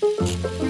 Estás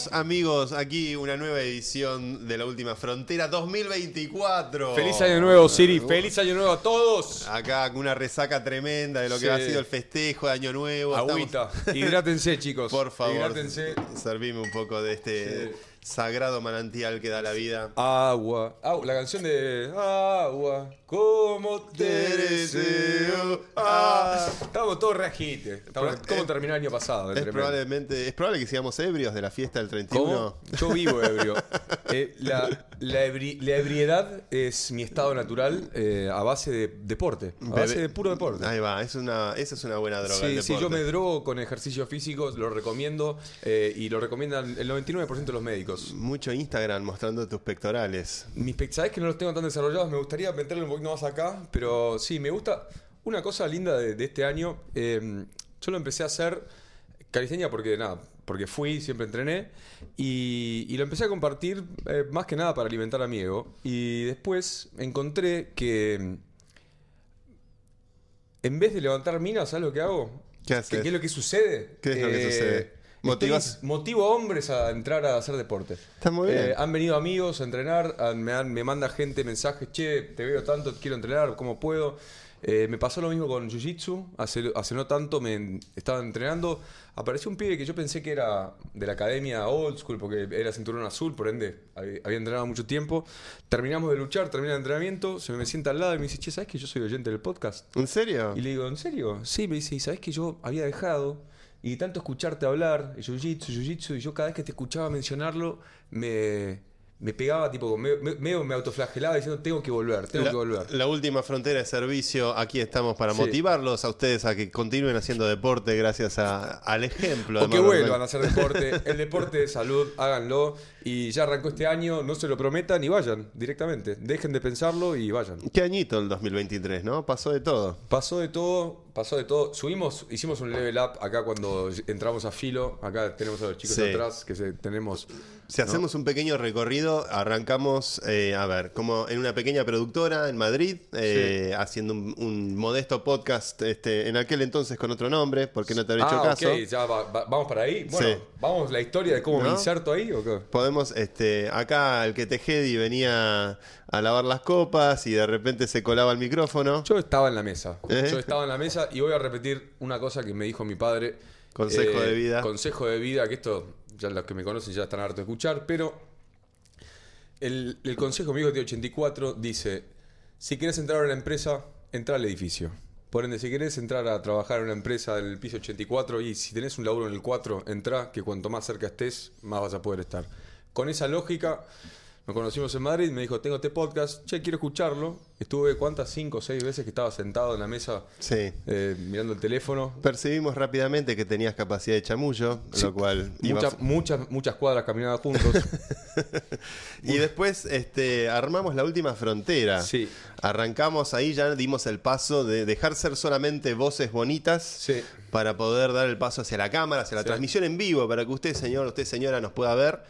Bienvenidos amigos, aquí una nueva edición de La Última Frontera 2024. Feliz año nuevo, Siri. Feliz año nuevo a todos. Acá con una resaca tremenda de lo que Sí. ha sido el festejo de Año Nuevo. Estamos- Agüita. Hidrátense, chicos. Por favor, Hidrátense. servime un poco de este Sí. Sagrado manantial que da la vida. Agua. Agua. La canción de Agua. ¿Cómo te deseo? Ah. Estamos todos reajites. ¿Cómo terminó el año pasado? Es Tremendo. probablemente, es probable que sigamos ebrios de la fiesta del 31. ¿Cómo? Yo vivo ebrio. Eh, la, la ebri- la ebriedad es mi estado natural eh, a base de deporte. A base Bebe- de puro deporte. Ahí va, es una, esa es una buena droga. Sí, sí, yo me drogo con ejercicio físico, lo recomiendo eh, y lo recomiendan el 99% de los médicos. Mucho Instagram mostrando tus pectorales. Mis pe- sabes que no los tengo tan desarrollados, me gustaría meterlo un poquito más acá, pero sí, me gusta. Una cosa linda de, de este año, eh, yo lo empecé a hacer calistenia porque nada, porque fui, siempre entrené y, y lo empecé a compartir eh, más que nada para alimentar a mi ego. Y después encontré que en vez de levantar minas, ¿sabes lo que hago? ¿Qué haces? ¿Qué, es lo que sucede? ¿Qué es lo que sucede? ¿Motivas? Motivo a hombres a entrar a hacer deporte. Está muy bien. Eh, han venido amigos a entrenar, han- me, han- me manda gente mensajes, che, te veo tanto, quiero entrenar, ¿cómo puedo? Eh, me pasó lo mismo con Jiu-Jitsu, hace, hace no tanto me estaba entrenando, apareció un pibe que yo pensé que era de la academia old school, porque era cinturón azul, por ende había, había entrenado mucho tiempo. Terminamos de luchar, termina el entrenamiento, se me sienta al lado y me dice, che, ¿sabes que yo soy oyente del podcast? ¿En serio? Y le digo, ¿en serio? Sí, me dice, ¿y sabes que yo había dejado? Y tanto escucharte hablar, jiu-jitsu, jiu-jitsu, y yo cada vez que te escuchaba mencionarlo, me, me pegaba, tipo, me- me- medio me autoflagelaba diciendo, tengo que volver, tengo la, que volver. la última frontera de servicio, aquí estamos para Sí. motivarlos a ustedes a que continúen haciendo deporte gracias a- al ejemplo. O que vuelvan a hacer deporte. El deporte de salud, háganlo. Y ya arrancó este año, no se lo prometan y vayan directamente. Dejen de pensarlo y vayan. Qué añito el 2023, ¿no? Pasó de todo. Pasó de todo, pasó de todo. Subimos, hicimos un level up acá cuando entramos a filo. Acá tenemos a los chicos Sí. atrás que se- tenemos. Si hacemos un pequeño recorrido, arrancamos, eh, a ver, como en una pequeña productora en Madrid, eh, haciendo un, un modesto podcast este, en aquel entonces con otro nombre, porque no te había hecho Ah, caso. ok, ya va- va- vamos para ahí. Bueno, Sí. vamos la historia de cómo me inserto ahí o qué. Podemos, este, acá el que Tejedi venía a lavar las copas y de repente se colaba el micrófono. Yo estaba en la mesa. ¿Eh? Yo estaba en la mesa y voy a repetir una cosa que me dijo mi padre. Eh, Consejo de vida. Consejo de vida, que esto ya los que me conocen ya están hartos de escuchar, pero el, el consejo mío de 84 dice, si quieres entrar a una empresa, entra al edificio. Por ende, si querés entrar a trabajar en una empresa del piso 84 y si tenés un laburo en el 4, entra, que cuanto más cerca estés, más vas a poder estar. Con esa lógica, nos conocimos en Madrid, me dijo, tengo este podcast, che, quiero escucharlo. Estuve, ¿cuántas? Cinco o seis veces que estaba sentado en la mesa Sí. eh, mirando el teléfono. Percibimos rápidamente que tenías capacidad de chamullo, lo cual iba Muchas, muchas, muchas cuadras caminadas juntos. Y después este, armamos la última frontera. Sí. Arrancamos ahí, ya dimos el paso de dejar ser solamente voces bonitas Sí. para poder dar el paso hacia la cámara, hacia la transmisión en vivo, para que usted, señor, usted, señora, nos pueda ver.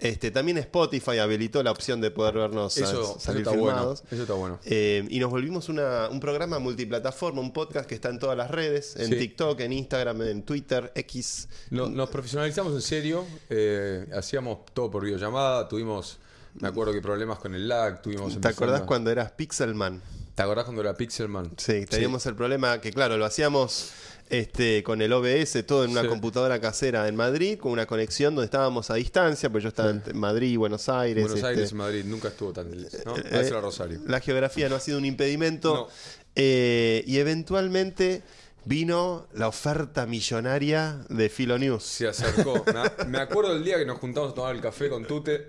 Este, también Spotify habilitó la opción de poder vernos Eso, sa- eso salir bueno. filmados. Eso está bueno. Eh, y nos volvimos una- un programa multiplataforma, un podcast que está en todas las redes, en Sí. TikTok, en Instagram, en Twitter, X. No- nos profesionalizamos en serio. eh, hacíamos todo por videollamada. Tuvimos, me acuerdo que problemas con el lag. Tuvimos ¿Te acordás cuando eras Pixelman? ¿Te acordás cuando era Pixelman? Sí, teníamos el problema que, claro, lo hacíamos este, con el OBS, todo en una Sí. computadora casera en Madrid, con una conexión donde estábamos a distancia, pues yo estaba en Madrid, Buenos Aires. Buenos este, Aires y Madrid nunca estuvo tan... ¿no? eh, era Rosario. La geografía no ha sido un impedimento. No. Eh, y eventualmente vino la oferta millonaria de Filonews. Se acercó. Me- Me acuerdo el día que nos juntamos a tomar el café con Tute.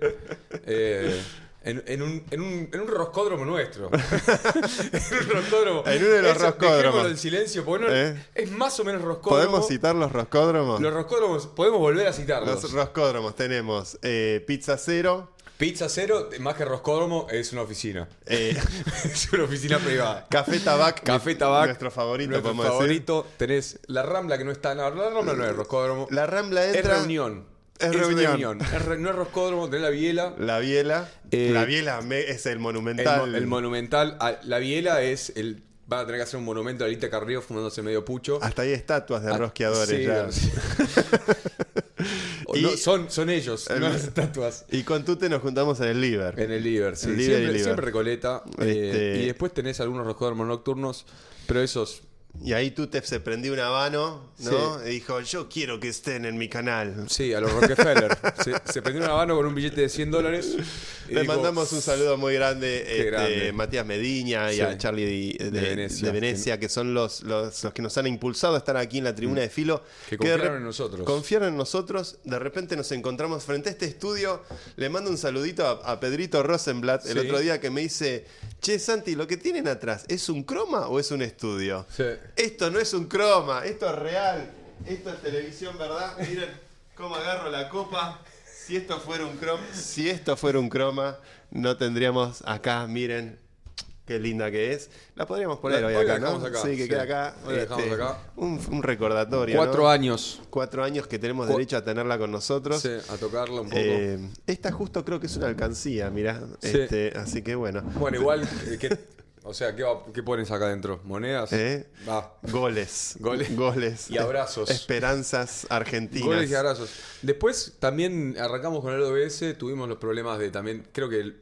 eh, en, en un, en, un, en un roscódromo nuestro. en un roscódromo. En uno de los Eso, roscódromos. en silencio, porque no- ¿Eh? es más o menos roscódromo. ¿Podemos citar los roscódromos? Los roscódromos, podemos volver a citarlos. Los roscódromos tenemos eh, Pizza Cero, Pizza Cero, más que roscódromo, es una oficina. eh, es una oficina privada. Café Tabac, Café Tabac. nuestro favorito, Nuestro podemos decir. favorito. Tenés la Rambla que no está. No, la Rambla no es roscódromo. La Rambla es entra. reunión. Es reunión. Es re- no es roscódromo, tenés la biela. La Biela. Eh, la Biela es el monumental. mo- el monumental. La biela es el. Van a tener que hacer un monumento a Alita Carrillo fumándose medio pucho. Hasta hay estatuas de Ah, rosqueadores sí, ya. sí. Y- no, son, son ellos, no las estatuas. Y con Tute nos juntamos en el Liver. En el Liver, sí. El siempre, siempre Recoleta. eh, Este- y después tenés algunos roscódromos nocturnos, pero esos. Y ahí Tute se prendió un habano, ¿no? Sí. Y dijo, yo quiero que estén en mi canal. Sí, a los Rockefeller. se, se prendió una mano con un billete de 100 dólares. Le dijo, mandamos un saludo muy grande, este, grande. Matías Mediña y Sí. a Charlie de, de- De Venecia. de Venecia, que son los, los, los que nos han impulsado a estar aquí en la tribuna de Filo. Mm. Que confiaron en nosotros. Confiaron en nosotros. De repente nos encontramos frente a este estudio. Le mando un saludito a, a Pedrito Rosenblatt el Sí. otro día que me dice, che Santi, lo que tienen atrás, ¿es un croma o es un estudio? Sí. Esto no es un croma, esto es real, esto es televisión, ¿verdad? Miren cómo agarro la copa. Si esto fuera un croma, si esto fuera un croma, no tendríamos acá, miren qué linda que es. La podríamos poner La- hoy hoy acá, ¿no? acá, sí, que sí. queda acá. Hoy la este, acá. Un, un recordatorio. Cuatro ¿no? años Cuatro años que tenemos Cu- derecho a tenerla con nosotros. sí, a tocarla un poco. Eh, esta justo creo que es una alcancía, mirá. Sí. Este, así que bueno. bueno, igual. eh, ¿qué- o sea, ¿qué, va- qué pones acá adentro? ¿Monedas? ¿Eh? Va. Goles. Goles. Goles. Y abrazos. Esperanzas argentinas. Goles y abrazos. Después también arrancamos con el OBS, tuvimos los problemas de también, creo que el-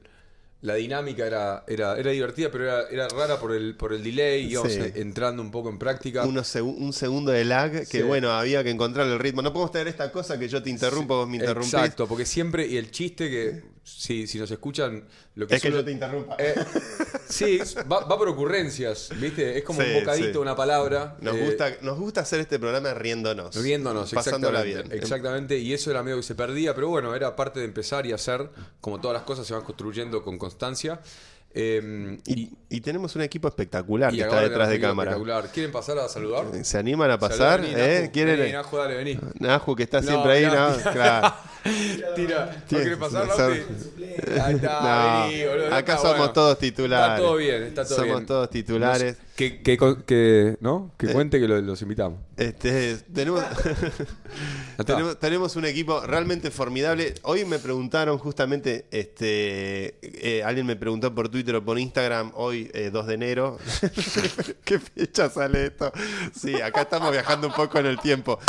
la dinámica era, era, era divertida, pero era, era rara por el, por el delay, íbamos Sí. eh, entrando un poco en práctica. Unos segu- un segundo de lag que Sí. bueno, había que encontrar el ritmo. No podemos tener esta cosa que yo te interrumpo, vos me interrumpís. Exacto, porque siempre, y el chiste que, si, si nos escuchan, lo que Es que yo te interrumpa. Eh, sí, va, va por ocurrencias, ¿viste? Es como Sí, un bocadito, sí. una palabra. Nos, eh, gusta, nos gusta hacer este programa riéndonos. Riéndonos, pasándola exactamente. bien. Exactamente, y eso era medio que se perdía, pero bueno, era parte de empezar y hacer, como todas las cosas se van construyendo con constancia. Eh, Y, y tenemos un equipo espectacular que está detrás de cámara. espectacular. ¿Quieren pasar a saludar? ¿Se animan a pasar? Vení, ¿Eh? Naju. ¿Quieren? Vení, dale, que está No, siempre ahí. ¿no? Claro. Tira, ¿no Tiene- querés pasar, ser- Lauti? Ahí está, No, vení, boludo. acá Está somos bueno. todos titulares. Está todo bien, está todo Somos bien. todos titulares. Que, que, que, ¿no? que cuente que lo- los invitamos. Este, tenemos, tenemos, tenemos un equipo realmente formidable. Hoy me preguntaron justamente, este, eh, alguien me preguntó por Twitter o por Instagram, hoy eh, 2 de enero. ¿Qué fecha sale esto? Sí, acá estamos viajando un poco en el tiempo.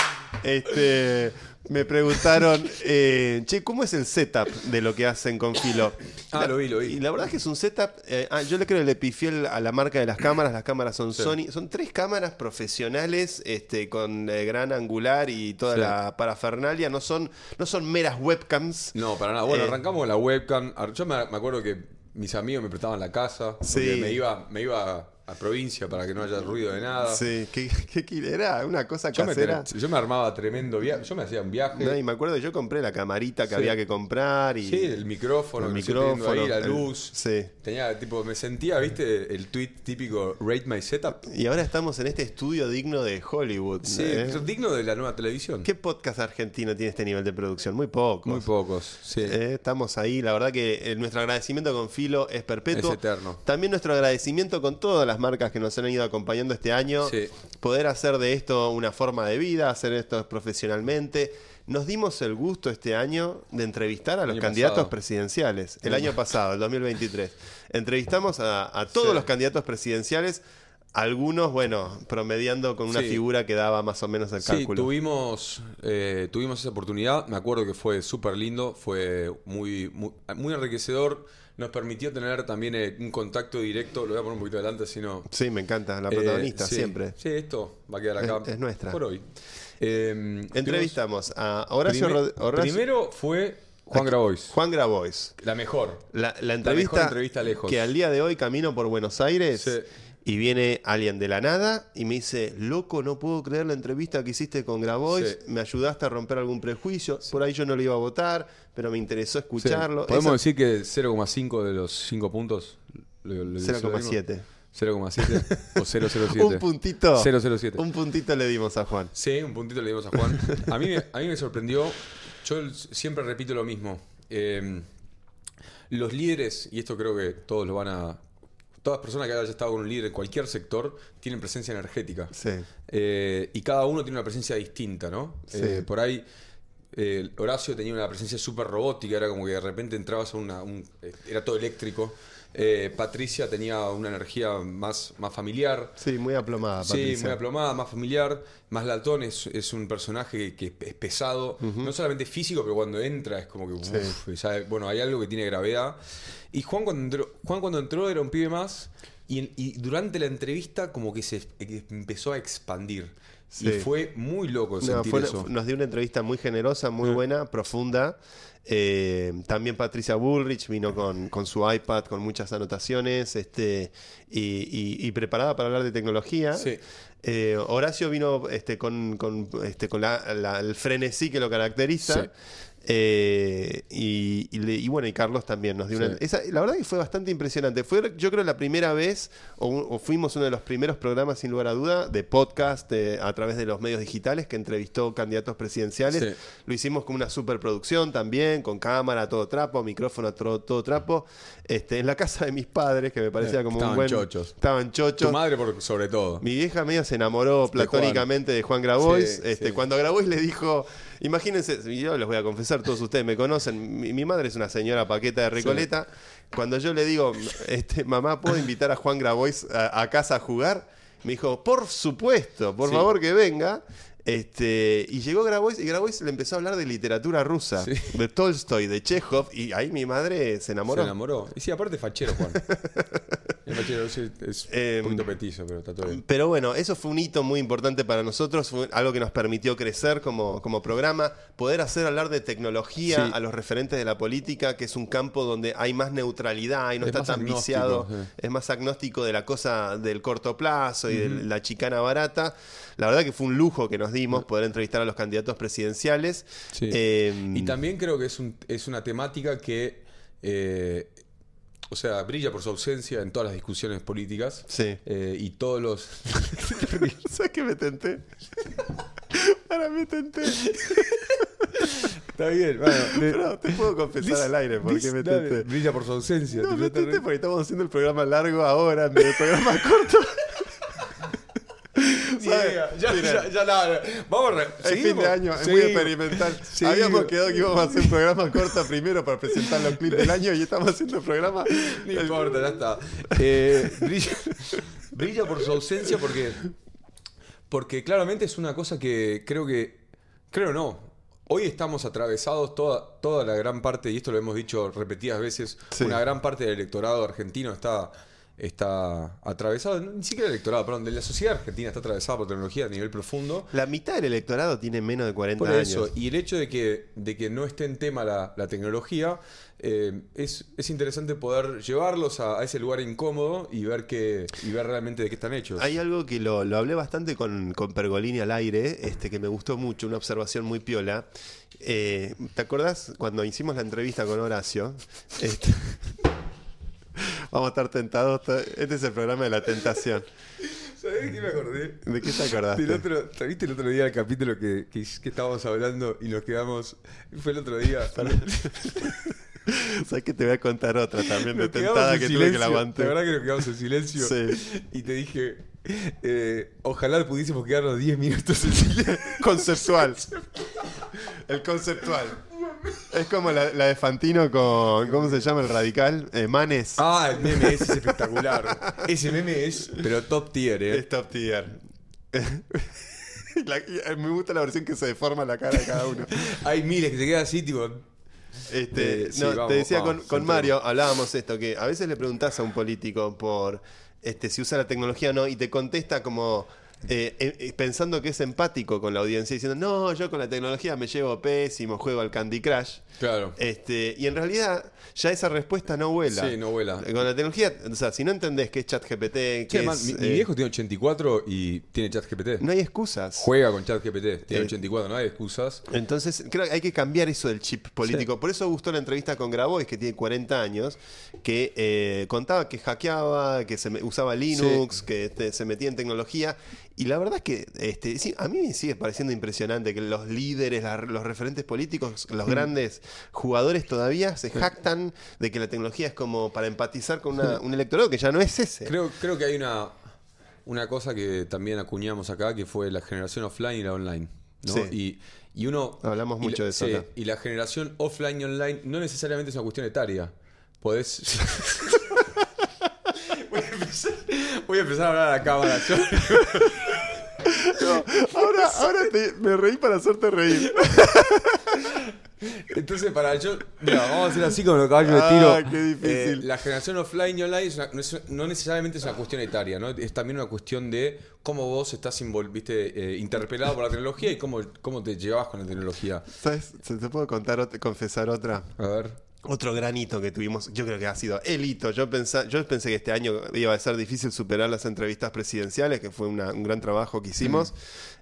Este, me preguntaron, eh, che, ¿cómo es el setup de lo que hacen con Filo? Ah, lo vi, lo vi. Y la verdad es que es un setup. eh, ah, yo le creo que le pifié a la marca de las cámaras. Las cámaras son Sí. Sony. Son tres cámaras profesionales este, con eh, gran angular y toda Sí. la parafernalia. No son, no son meras webcams. No, para nada. Bueno, Eh, arrancamos con la webcam. Yo me, me acuerdo que mis amigos me prestaban la casa. Sí. Me iba, me iba a provincia para que no haya ruido de nada. Sí, ¿qué, qué, qué- era? Una cosa Yo me, casera. yo me armaba tremendo viaje. Yo me hacía un viaje. No, y me acuerdo que yo compré la camarita que Sí. había que comprar. Y sí, el micrófono, el micrófono. ahí, la el- luz. sí. Tenía, tipo, me sentía, ¿viste? El tweet típico Rate My Setup. Y ahora estamos en este estudio digno de Hollywood. Sí, ¿eh? digno de la nueva televisión. ¿Qué podcast argentino tiene este nivel de producción? Muy pocos. Muy pocos, sí. Eh, estamos ahí, la verdad que eh, nuestro agradecimiento con Filo es perpetuo. Es eterno. También nuestro agradecimiento con todas las marcas que nos han ido acompañando este año. Sí. Poder hacer de esto una forma de vida, hacer esto profesionalmente. Nos dimos el gusto este año de entrevistar a los candidatos pasado. presidenciales. El año pasado, el 2023. Entrevistamos a, a todos Sí. los candidatos presidenciales. Algunos, bueno, promediando con una Sí. figura que daba más o menos el Sí, cálculo. tuvimos, eh, tuvimos esa oportunidad. Me acuerdo que fue súper lindo, fue muy, muy, muy enriquecedor. Nos permitió tener también eh, un contacto directo. Lo voy a poner un poquito adelante, si no. Sí, me encanta, la Eh, protagonista, sí, siempre. Sí, esto va a quedar acá. Es- es nuestra. Por hoy. Eh, Entrevistamos a Horacio, primer- Horacio- Primero fue Juan Grabois. Juan Grabois. La mejor. La, la mejor entrevista, entrevista lejos. que al día de hoy camino por Buenos Aires Sí. Y viene alguien de la nada y me dice, loco, no puedo creer la entrevista que hiciste con Grabois, Sí. me ayudaste a romper algún prejuicio, por ahí yo no lo iba a votar, pero me interesó Sí. escucharlo. Podemos Esa- decir que 0,5 de los 5 puntos. lo- lo- 0,7. 0,7 o 0,07. Un puntito. 007. Un puntito le dimos a Juan. Sí, un puntito le dimos a Juan. A mí, me- a mí me sorprendió. Yo siempre repito lo mismo. Eh, los líderes, y esto creo que todos lo van a. Todas personas que hayan estado con un líder en cualquier sector tienen presencia energética. Sí. Eh, y cada uno tiene una presencia distinta, ¿no? Sí. Eh, por ahí, eh, Horacio tenía una presencia súper robótica, era como que de repente entrabas a una. un- era todo eléctrico. Eh, Patricia tenía una energía más, más familiar. Sí, muy aplomada, Sí, muy aplomada, más familiar. Más Latón es, es un personaje que es pesado, no solamente físico, pero cuando entra es como que, uf, ya- bueno, hay algo que tiene gravedad. Y Juan cuando entró, Juan cuando entró era un pibe más y, y durante la entrevista como que se empezó a expandir. Sí. Y fue muy loco No, sentir fue- eso. nos dio una entrevista muy generosa, muy buena, profunda. Eh, también Patricia Bullrich vino con, con su iPad, con muchas anotaciones este, y, y- y preparada para hablar de tecnología. Sí. Eh, Horacio vino este, con, con, este, con la- la- el frenesí que lo caracteriza. Sí. Eh, y, y le- y bueno, y Carlos también nos dio una. Esa- la verdad que fue bastante impresionante. Fue, yo creo, la primera vez, o, fuimos uno de los primeros programas, sin lugar a duda, de podcast eh, a través de los medios digitales que entrevistó candidatos presidenciales. Sí. Lo hicimos con una superproducción también, con cámara, todo trapo, micrófono, todo, todo trapo. Este, en la casa de mis padres, que me parecía Eh, como un buen. chochos. Estaban chochos. Tu madre por sobre todo. Mi vieja medio se enamoró platónicamente de Juan Grabois. Este. Cuando Grabois le dijo, imagínense, yo les voy a confesar, todos ustedes me conocen, mi, mi madre es una señora paqueta de Recoleta. Cuando yo le digo, este, mamá, ¿puedo invitar a Juan Grabois a, a casa a jugar? Me dijo, por supuesto, por Sí. favor que venga. Este, y llegó Grabois y Grabois le empezó a hablar de literatura rusa, Sí. de Tolstoy, de Chekhov, y ahí mi madre se enamoró. Se enamoró. Y sí, aparte fachero, Juan. fachero, sí, es Em, un poquito petizo, pero está todo bien. Pero bueno, eso fue un hito muy importante para nosotros, fue algo que nos permitió crecer como, como programa, poder hacer hablar de tecnología Sí. a los referentes de la política, que es un campo donde hay más neutralidad y no Es está tan viciado, es más agnóstico de la cosa del corto plazo y de la chicana barata. La verdad que fue un lujo que nos dimos poder entrevistar a los candidatos presidenciales. Sí. Eh, Y también creo que es, un, es una temática que, eh, o sea, brilla por su ausencia en todas las discusiones políticas. Sí. Eh, y todos los... ¿Sabes qué me tenté? Para me tenté. Está bien, bueno. Pero te puedo confesar al aire por qué me tenté. brilla por su ausencia. No, me te- tenté porque estamos haciendo el programa largo ahora del programa corto. Ya, Mira. ya, ya nada. Vamos Es fin de año, es muy experimental. Habíamos quedado que íbamos a hacer un programa corto primero para presentar los clips del año y estamos haciendo el programa. No importa, ya está. Eh, brilla, brilla por su ausencia porque, porque claramente es una cosa que creo que, creo no, hoy estamos atravesados toda, toda la gran parte, y esto lo hemos dicho repetidas veces, Sí. una gran parte del electorado argentino está, está atravesado, ni siquiera el electorado, perdón, de la sociedad argentina está atravesada por tecnología a nivel profundo. La mitad del electorado tiene menos de 40 Por eso, años. y el hecho de que, de que no esté en tema la, la tecnología, eh, es, es interesante poder llevarlos a, a ese lugar incómodo y ver que, y ver realmente de qué están hechos. Hay algo que lo, lo hablé bastante con, con Pergolini al aire, este, que me gustó mucho, una observación muy piola. Eh, ¿Te acordás cuando hicimos la entrevista con Horacio? Este, vamos a estar tentados. Este es el programa de la tentación. ¿Sabés de qué me acordé? ¿De qué te acordaste? Del otro, ¿te ¿Viste el otro día el capítulo que, que, que estábamos hablando y nos quedamos? Fue el otro día. ¿Sabes que te voy a contar otra también de tentada en que tuve que la aguanté? La verdad que nos quedamos en silencio. Sí. Y te dije, eh, ojalá pudiésemos quedarnos 10 minutos en silencio. Conceptual. El conceptual. Es como la, la de Fantino con. ¿Cómo se llama el radical? Eh, Manes. Ah, el meme ese es espectacular. Ese meme es, pero top tier, ¿eh? Es top tier. La- me gusta la versión que se deforma la cara de cada uno. Hay miles que se quedan así, tipo. Este, Eh, sí, no, vamos, te decía vamos, con. Mario, hablábamos esto, que a veces le preguntás a un político por este, si usa la tecnología o no, y te contesta como eh, eh, pensando que es empático con la audiencia, diciendo, no, yo con la tecnología me llevo pésimo, juego al Candy Crush. Claro. Este, y en realidad ya esa respuesta no vuela. Sí, no vuela. Con la tecnología, o sea, si no entendés qué es ChatGPT, qué es, mi, mi eh, viejo tiene 84 y tiene chat GPT. no hay excusas. Juega con chat GPT. Tiene Eh, 84, no hay excusas. Entonces, creo que hay que cambiar eso del chip político. Por eso gustó la entrevista con Grabois, que tiene 40 años, que eh, contaba que hackeaba, que se me- usaba Linux, que este, se metía en tecnología. Y la verdad es que este, sí, a mí me sigue pareciendo impresionante que los líderes, la- los referentes políticos, los Mm. grandes jugadores todavía se jactan de que la tecnología es como para empatizar con una- un electorado que ya no es ese. Creo, creo que hay una, una cosa que también acuñamos acá, que fue la generación offline y la online. ¿no? Sí. Y, y uno. Hablamos mucho la- de eso sí, acá. y la generación offline y online no necesariamente es una cuestión etaria. Podés. voy, a empezar, voy a empezar a hablar a la cámara. yo. No, ahora ahora te- me reí para hacerte reír. Entonces, para yo. Mira, vamos a hacer así como los caballos de tiro. Ah, qué difícil. Eh, la generación offline y online es una- no, es- no necesariamente es una cuestión etaria, ¿no? Es también una cuestión de cómo vos estás viste, eh, interpelado por la tecnología y cómo, cómo te llevas con la tecnología. ¿Sabes? ¿Se te puedo contar, confesar otra? A ver. Otro gran hito que tuvimos, yo creo que ha sido el hito. Yo, pensa- yo pensé que este año iba a ser difícil superar las entrevistas presidenciales, que fue una- un gran trabajo que hicimos,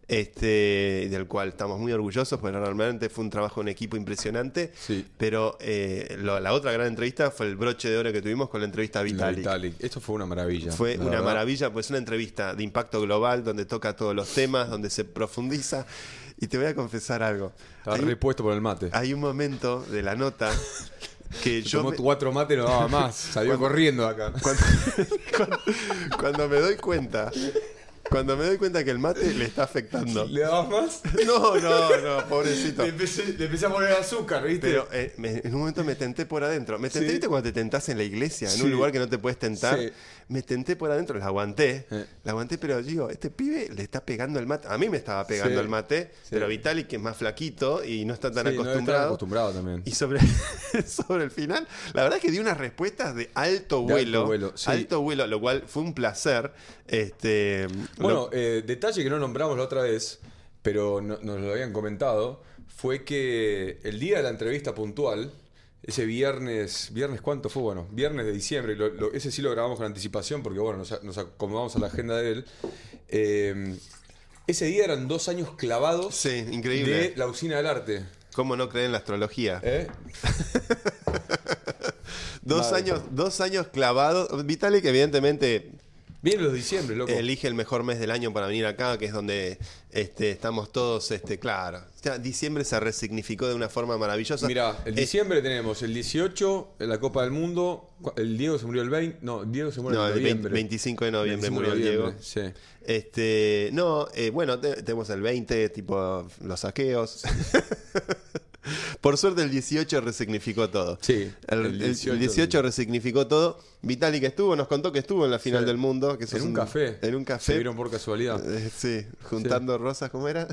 este, del cual estamos muy orgullosos, porque realmente fue un trabajo en equipo impresionante. Sí. Pero eh, lo- la otra gran entrevista fue el broche de oro que tuvimos con la entrevista a Vitalik. Vitalik. Esto fue una maravilla. Fue una verdad. maravilla, pues una entrevista de impacto global donde toca todos los temas, donde se profundiza. Y te voy a confesar algo. Estaba repuesto por el mate. hay un momento de la nota que Se yo tomó me- cuatro mates no daba más. Salió corriendo acá. cuando, cuando- cuando me doy cuenta cuando me doy cuenta que el mate le está afectando ¿Le dabas más? no no no pobrecito Le empecé, le empecé a poner azúcar, ¿viste? pero eh, me- en un momento me tenté por adentro me tenté Sí. ¿viste cuando te tentás en la iglesia en Sí. un lugar que no te puedes tentar Sí. me tenté por adentro la aguanté Eh. la aguanté pero digo este pibe le está pegando el mate a mí me estaba pegando el mate pero Vitalik que es más flaquito y no está tan Sí, no acostumbrado acostumbrado también. Y sobre, sobre el final, la verdad es que dio unas respuestas de alto De vuelo. alto vuelo, sí. alto vuelo, lo cual fue un placer. Este, Bueno, eh, detalle que no nombramos la otra vez, pero no- nos lo habían comentado, fue que el día de la entrevista puntual, ese viernes, ¿viernes cuánto fue? Bueno, viernes de diciembre, lo- lo- ese sí lo grabamos con anticipación porque, bueno, nos, nos acomodamos a la agenda de él. Eh, ese día eran dos años clavados sí, increíble. de la usina del arte. ¿Cómo no creen en la astrología? ¿eh? dos, Madre. años, dos años clavados. Vitalik, evidentemente, Vienen los diciembre, loco. elige el mejor mes del año para venir acá, que es donde este, estamos todos, este, claro. O sea, diciembre se resignificó de una forma maravillosa. Mira, el diciembre tenemos el 18 en la Copa del Mundo. El Diego se murió el 20. No, Diego se murió no, el 20 noviembre. 25 de noviembre 25 murió el Diego. Sí. Este, no, eh, bueno, te- tenemos el 20, tipo los saqueos. Por suerte el 18 resignificó todo. Sí, El, el el 18 18, resignificó todo. Vitalik estuvo, nos contó que estuvo en la final Sí. del mundo. Que En un café. En un Se café. vieron por casualidad. Eh, sí, juntando rosas, ¿cómo era?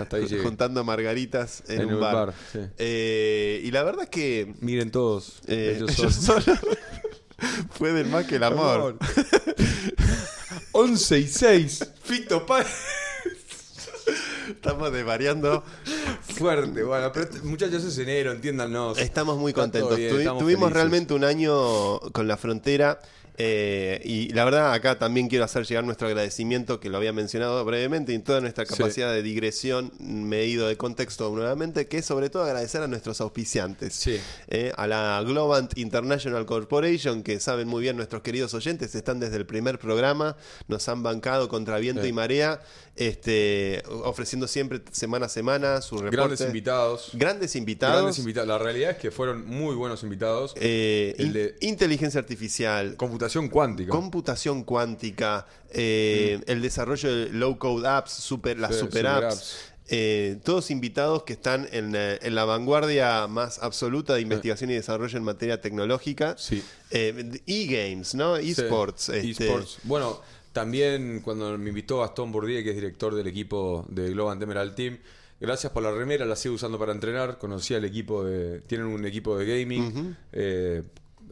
Hasta ahí juntando margaritas en, En un un bar. bar, sí. Eh, y la verdad es que Miren todos. eh, ellos ellos son. son- pueden más que el amor. 11 y 6. Fito Páez. Estamos desvariando. Fuerte. Bueno, pero este- muchachos, es enero, entiéndanos. Estamos muy contentos. bien, Tuvi- estamos tuvimos felices. realmente un año con la frontera. Eh, y la verdad, acá también quiero hacer llegar nuestro agradecimiento, que lo había mencionado brevemente, y toda nuestra Sí. capacidad de digresión, medido de contexto nuevamente, que es sobre todo agradecer a nuestros auspiciantes. Sí. Eh, a la Globant International Corporation, que saben muy bien nuestros queridos oyentes, están desde el primer programa, nos han bancado contra viento Sí. y marea, este, ofreciendo siempre semana a semana sus reportes. Grandes invitados. Grandes invitados. Grandes invitados. La realidad es que fueron muy buenos invitados. Eh, El in- de- inteligencia artificial, Computación cuántica. computación cuántica, eh, el desarrollo de low code apps, super, las Sí, super, super apps, apps. eh, todos invitados que están en, eh, en la vanguardia más absoluta de investigación y desarrollo en materia tecnológica. Sí. Eh, e-games, ¿no? E-sports. Sí, este, eSports. Bueno, también cuando me invitó Gastón Bourdieu, que es director del equipo de Global Emerald Team, gracias por la remera, la sigo usando para entrenar. Conocí al equipo de. Tienen un equipo de gaming. eh,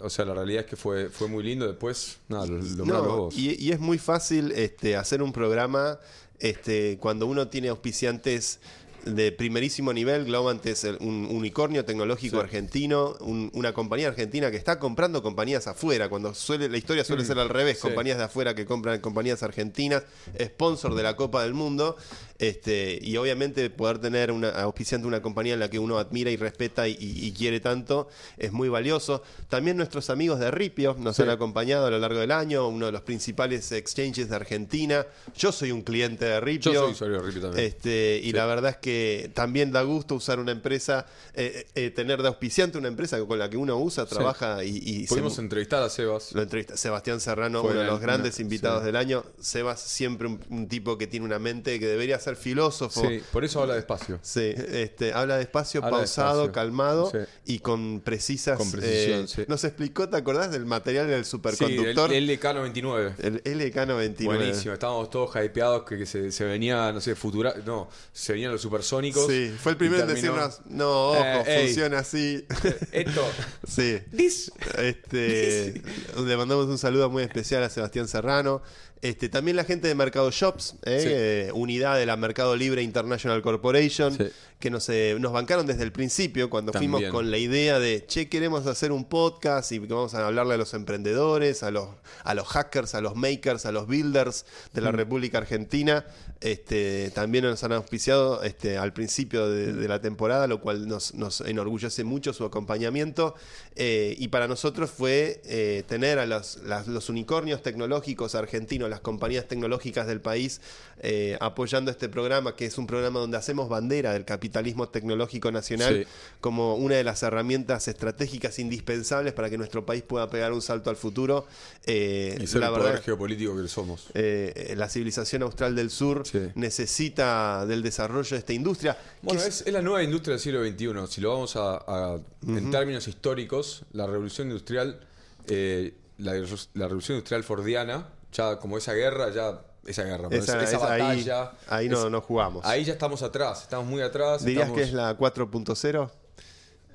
o sea, la realidad es que fue, fue muy lindo. Después, nada, lo, lo No, vos. y, y es muy fácil este, hacer un programa este, cuando uno tiene auspiciantes de primerísimo nivel. Globant es un unicornio tecnológico Sí. argentino, un- una compañía argentina que está comprando compañías afuera, cuando suele, la historia suele ser al revés, Mm. Sí. compañías de afuera que compran compañías argentinas, sponsor de la Copa del Mundo, este, y obviamente poder tener una auspiciante una compañía en la que uno admira y respeta y, y- y quiere tanto es muy valioso. También nuestros amigos de Ripio nos Sí. han acompañado a lo largo del año, uno de los principales exchanges de Argentina. Yo soy un cliente de Ripio. Yo soy usuario de Ripio también. Este, y la verdad es que también da gusto usar una empresa, eh, eh, tener de auspiciante una empresa con la que uno usa, trabaja y, y se- Pudimos entrevistar a Sebas. lo entrevista Sebastián Serrano, Fue uno de los una- grandes invitados sí. del año. Sebas siempre un, un tipo que tiene una mente que debería ser filósofo. Sí, por eso habla despacio. Sí, este, habla despacio, Habla pausado, despacio. calmado Sí. y con precisas. Con precisión, eh, sí. Nos explicó, ¿te acordás del material del Sí, superconductor? el LK99. el LK99. Buenísimo, estábamos todos hypeados que, que se, se venía, no sé, futura, no, se venían los supersónicos. Sí, fue el primero en terminó- decirnos, no, ojo, Eh, funciona así. Esto, sí. this. Este, le mandamos un saludo muy especial a Sebastián Serrano. Este, también la gente de Mercado Shops, ¿eh? Sí. Eh, unidad de la Mercado Libre International Corporation, Sí. que nos, eh, nos bancaron desde el principio cuando También. fuimos con la idea de, che, queremos hacer un podcast y que vamos a hablarle a los emprendedores, a los, a los hackers, a los makers, a los builders de Mm. la República Argentina. Este, también nos han auspiciado este, al principio de, de la temporada, lo cual nos, nos enorgullece mucho su acompañamiento. Eh, y para nosotros fue tener a los, las- los unicornios tecnológicos argentinos, las compañías tecnológicas del país, eh, apoyando este programa, que es un programa donde hacemos bandera del capitalismo tecnológico nacional Sí. como una de las herramientas estratégicas indispensables para que nuestro país pueda pegar un salto al futuro. Eh, Y ser la el verdad- poder geopolítico que somos. eh, la civilización austral del sur Sí. necesita del desarrollo de esta industria. Bueno, es- es, es la nueva industria del siglo XXI. Si lo vamos a, a- en términos históricos, la revolución industrial, eh, la, la revolución industrial fordiana, ya como esa guerra, ya esa guerra, esa- esa, esa- ahí, batalla, ahí no, es- no jugamos. ahí ya estamos atrás, estamos muy atrás. ¿Dirías estamos- que es la 4.0?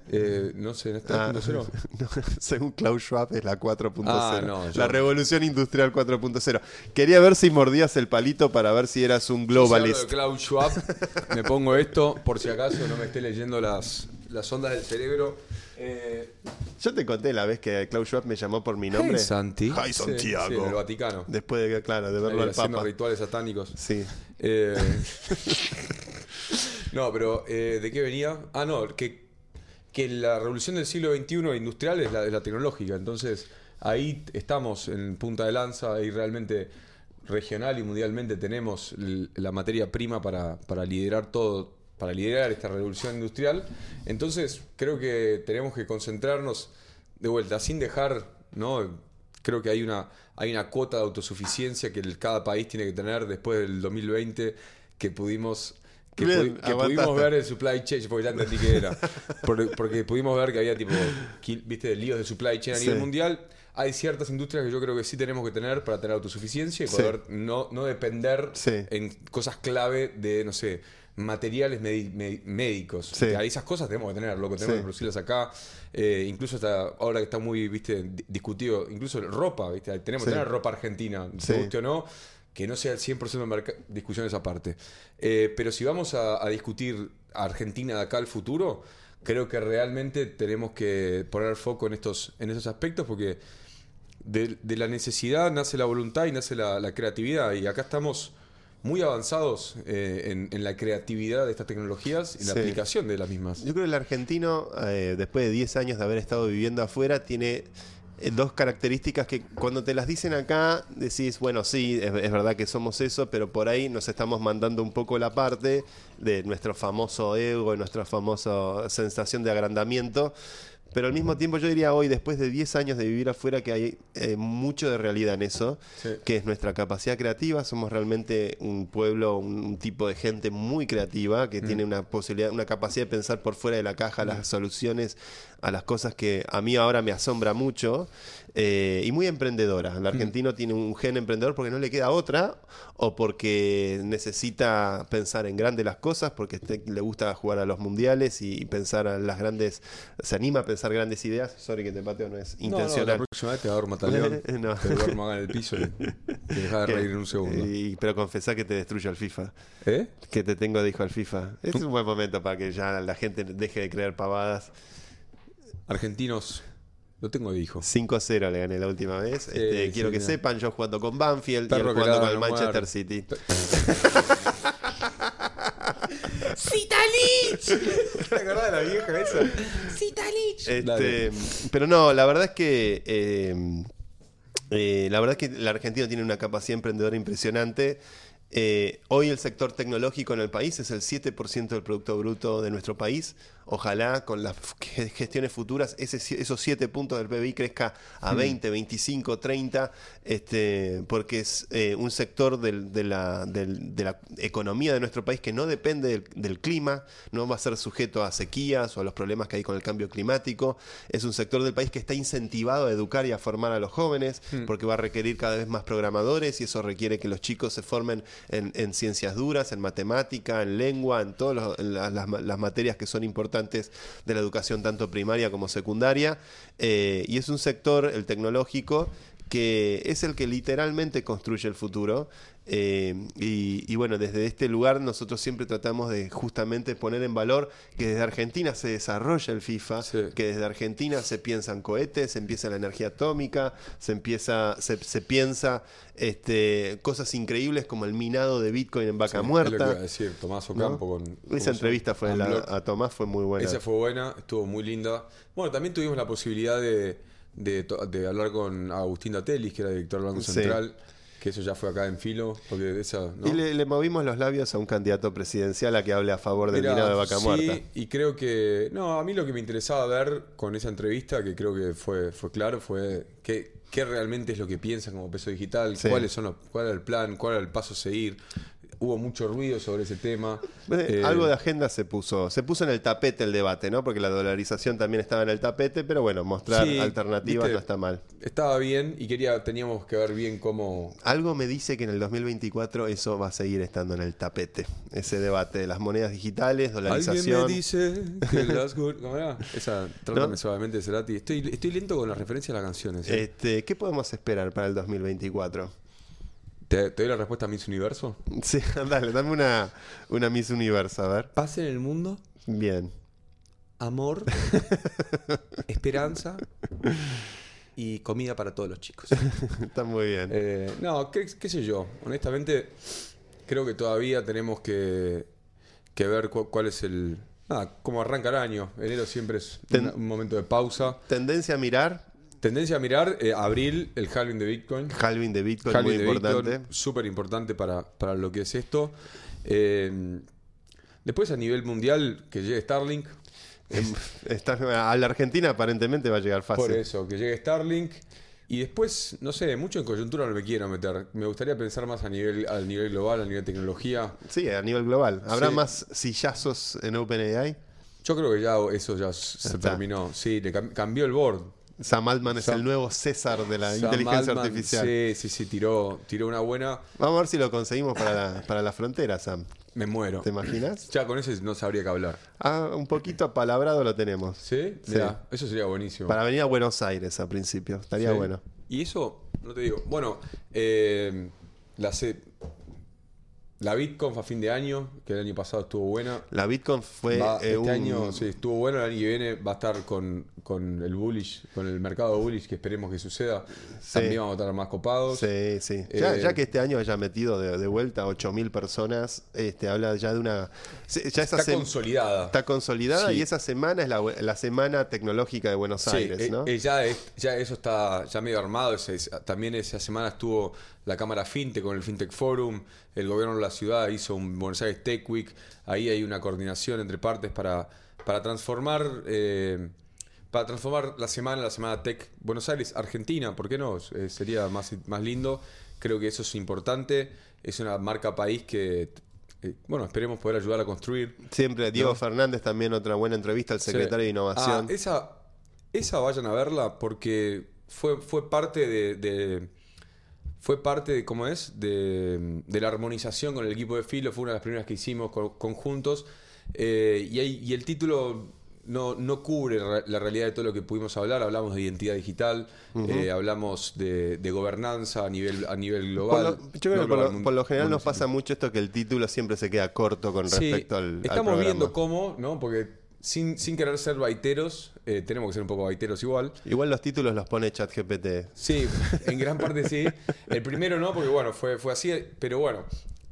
eh, no sé, ¿en esta Ah, 3.0? no, según Klaus Schwab es la 4.0. Ah, no, yo- La revolución industrial 4.0. Quería ver si mordías el palito para ver si eras un Si hablo globalist. de Klaus Schwab, me pongo esto por si acaso no me esté leyendo las, las ondas del cerebro. Eh, Yo te conté la vez que Klaus Schwab me llamó por mi nombre. Hey, Santi. Hi, Sí, Santiago. sí, en el Vaticano. Después de, claro, de verlo Ahí al haciendo Papa. rituales satánicos. Sí. Eh, no, pero eh, ¿de qué venía? Ah, no, que, que la revolución del siglo XXI industrial es la, es la tecnológica. Entonces, ahí estamos en punta de lanza y realmente regional y mundialmente tenemos la materia prima para, para liderar todo, para liderar esta revolución industrial. Entonces, creo que tenemos que concentrarnos de vuelta, sin dejar, ¿no? Creo que hay una, hay una cuota de autosuficiencia que el- cada país tiene que tener después del 2020 que pudimos que, Bien, pudi- que aguantaste. pudimos ver el supply chain, porque ya entendí que era. Por- porque pudimos ver que había tipo, viste, líos de supply chain a nivel Sí. mundial. Hay ciertas industrias que yo creo que sí tenemos que tener para tener autosuficiencia y Sí. poder no, no depender Sí. en cosas clave de, no sé, materiales médicos. Sí. Que esas cosas tenemos que tener, lo que tenemos que producirlas acá. Eh, incluso hasta ahora que está muy, viste, di- discutido, incluso ropa, viste, tenemos que tener ropa argentina, guste o no, que no sea el 100% de merca- discusiones aparte. Eh, pero si vamos a, a discutir a Argentina de acá al futuro, creo que realmente tenemos que poner foco en estos, en esos aspectos porque de, de la necesidad nace la voluntad y nace la, la creatividad. Y acá estamos muy avanzados eh, en, en la creatividad de estas tecnologías y la Sí. aplicación de las mismas. Yo creo que el argentino, eh, después de 10 años de haber estado viviendo afuera, tiene eh, dos características que cuando te las dicen acá decís, bueno, sí, es, es verdad que somos eso, pero por ahí nos estamos mandando un poco la parte de nuestro famoso ego, y nuestra famosa sensación de agrandamiento. Pero al mismo tiempo yo diría hoy, después de 10 años de vivir afuera, que hay eh, mucho de realidad en eso, Sí. que es nuestra capacidad creativa. Somos realmente un pueblo, un, un tipo de gente muy creativa, que tiene una posibilidad, una capacidad de pensar por fuera de la caja las soluciones a las cosas que a mí ahora me asombra mucho. eh, y muy emprendedora. El argentino tiene un gen emprendedor porque no le queda otra o porque necesita pensar en grande las cosas, porque este- le gusta jugar a los mundiales y, pensar a las grandes, se anima a pensar grandes ideas. Sorry que te pateo, no es No, no, la intencional. próxima vez te va a. No. Te duermo acá en el piso y te de reír en un segundo. Y- pero confesá que te destruye el FIFA. ¿Eh? Que te tengo, dijo el FIFA. Es un buen momento para que ya la gente deje de creer pavadas. Argentinos, lo tengo de hijo. 5-0 le gané la última vez. Este, sí, quiero que no. sepan, yo jugando con Banfield y Perro él que jugando con el no Manchester. City. ¿Te acordás de la vieja esa? Este, pero no, la verdad es que eh, eh, la verdad es que el argentino tiene una capacidad emprendedora impresionante. Eh, hoy el sector tecnológico en el país es el 7% del Producto Bruto de nuestro país. Ojalá con las gestiones futuras ese, esos 7 puntos del PBI crezca a 20, 25, 30, este, porque es eh, un sector del- de, la, del- de la economía de nuestro país que no depende del, del clima, no va a ser sujeto a sequías o a los problemas que hay con el cambio climático. Es un sector del país que está incentivado a educar y a formar a los jóvenes, porque va a requerir cada vez más programadores y eso requiere que los chicos se formen en, en ciencias duras, en matemática, en lengua, en todas las materias que son importantes de la educación tanto primaria como secundaria. Eh, y es un sector, el tecnológico, que es el que literalmente construye el futuro. Eh, y, y bueno, desde este lugar nosotros siempre tratamos de justamente poner en valor que desde Argentina se desarrolla el FIFA, Sí. que desde Argentina se piensan cohetes, se empieza la energía atómica, se empieza, se, se piensa este, cosas increíbles como el minado de Bitcoin en vaca muerta. decir, Tomás ¿no? Ocampo con... ¿cómo Esa entrevista fue la- a Tomás fue muy buena. Esa fue buena, estuvo muy linda. Bueno, también tuvimos la posibilidad de, de, hablar con Agustín Datelis, que era director del Banco Sí. Que eso ya fue acá en filo, porque esa... ¿no? Y le, le movimos los labios a un candidato presidencial a que hable a favor del Mirá, minado de vaca sí, muerta. y creo que. No, a mí lo que me interesaba ver con esa entrevista, que creo que fue, fue claro, fue qué, qué realmente es lo que piensan como peso digital, Sí. cuáles son los, cuál era el plan, cuál era el paso a seguir. Hubo mucho ruido sobre ese tema. Eh, Eh, Algo de agenda se puso, se puso en el tapete el debate, ¿no? Porque la dolarización también estaba en el tapete, pero bueno, mostrar Sí, alternativas viste. no está mal. Estaba bien y quería, teníamos que ver bien cómo. Algo me dice que en el 2024 eso va a seguir estando en el tapete, ese debate de las monedas digitales, Alguien dolarización. me dice que las. ¿Cómo era? Esa, trátame suavemente de Cerati. Estoy, estoy lento con la referencia a las canciones. ¿eh? Este, ¿Qué podemos esperar para el 2024? ¿Te, te doy la respuesta a Miss Universo? Sí, dale, dame una, una Miss Universo, a ver. Paz en el mundo. Bien. amor, esperanza y comida para todos los chicos. Está muy bien. Eh, no, ¿qué, qué sé yo. Honestamente, creo que todavía tenemos que, que ver cu- cuál es el... Nada, cómo arranca el año. Enero siempre es un momento de pausa. Tendencia a mirar, Tendencia a mirar, eh, abril, el halving de Bitcoin. halving de Bitcoin, Halving muy de importante. Súper importante para, para lo que es esto. Eh, después a nivel mundial, que llegue Starlink. Em, está- a la Argentina aparentemente va a llegar fácil. Por eso, que llegue Starlink. Y después, no sé, mucho en coyuntura no me quiero meter. Me gustaría pensar más a nivel, a nivel global, a nivel tecnología. Sí, a nivel global. ¿Habrá Sí. más sillazos en OpenAI? Yo creo que ya eso ya se está. terminó. Sí, le cambió el board. Sam Altman es Sam- el nuevo César de la Sam inteligencia Altman, artificial. Sí, sí, sí, tiró, tiró una buena. Vamos a ver si lo conseguimos para la, para la frontera, Sam. Me muero. ¿Te imaginas? Ya con ese no sabría qué hablar. Ah, un poquito apalabrado lo tenemos. ¿Sí? Sí. Mirá, eso sería buenísimo. Para venir a Buenos Aires a principio. Estaría Sí. bueno. Y eso, no te digo. Bueno, eh, la, C- la Bitcoin fue a fin de año, que el año pasado estuvo buena. La Bitcoin fue Va- eh, este un- año sí, estuvo bueno, el año que viene va a estar con, con el bullish, con el mercado bullish que esperemos que suceda. Sí. También vamos a estar más copados. Sí, sí. Ya, Eh, ya que este año haya metido de, de vuelta 8.000 personas, este, habla ya de una... Ya esa Está consolidada. está consolidada Sí. y esa semana es la, la semana tecnológica de Buenos Aires, eh, ¿no? eh, ya, es- ya eso está ya medio armado. es- también esa semana estuvo la Cámara FinTech con el FinTech Forum. El gobierno de la ciudad hizo un Buenos Aires Tech Week. Ahí hay una coordinación entre partes para, para transformar, eh, para transformar la semana, la semana Tech Buenos Aires, Argentina, ¿por qué no? Eh, sería más, más lindo. Creo que eso es importante. Es una marca país que, eh, bueno, esperemos poder ayudar a construir. Siempre, Diego Fernández también otra buena entrevista al secretario de Sí. Innovación. Ah, esa, esa vayan a verla porque fue, fue parte de, de- fue parte de, ¿cómo es? De, de la armonización con el equipo de Filo, fue una de las primeras que hicimos con- conjuntos. Eh, y, hay- y el título no, no cubre re- la realidad de todo lo que pudimos hablar. Hablamos de identidad digital, eh, hablamos de, de gobernanza a nivel, a nivel Por global. lo- yo creo no que por lo, por general nos pasa mucho esto que el título siempre se queda corto con respecto al, al Estamos viendo cómo, ¿no? Porque sin, sin querer ser baiteros, eh, tenemos que ser un poco baiteros igual. Igual los títulos los pone ChatGPT. Sí, en gran parte sí. El primero no, porque bueno, fue, fue así, pero bueno.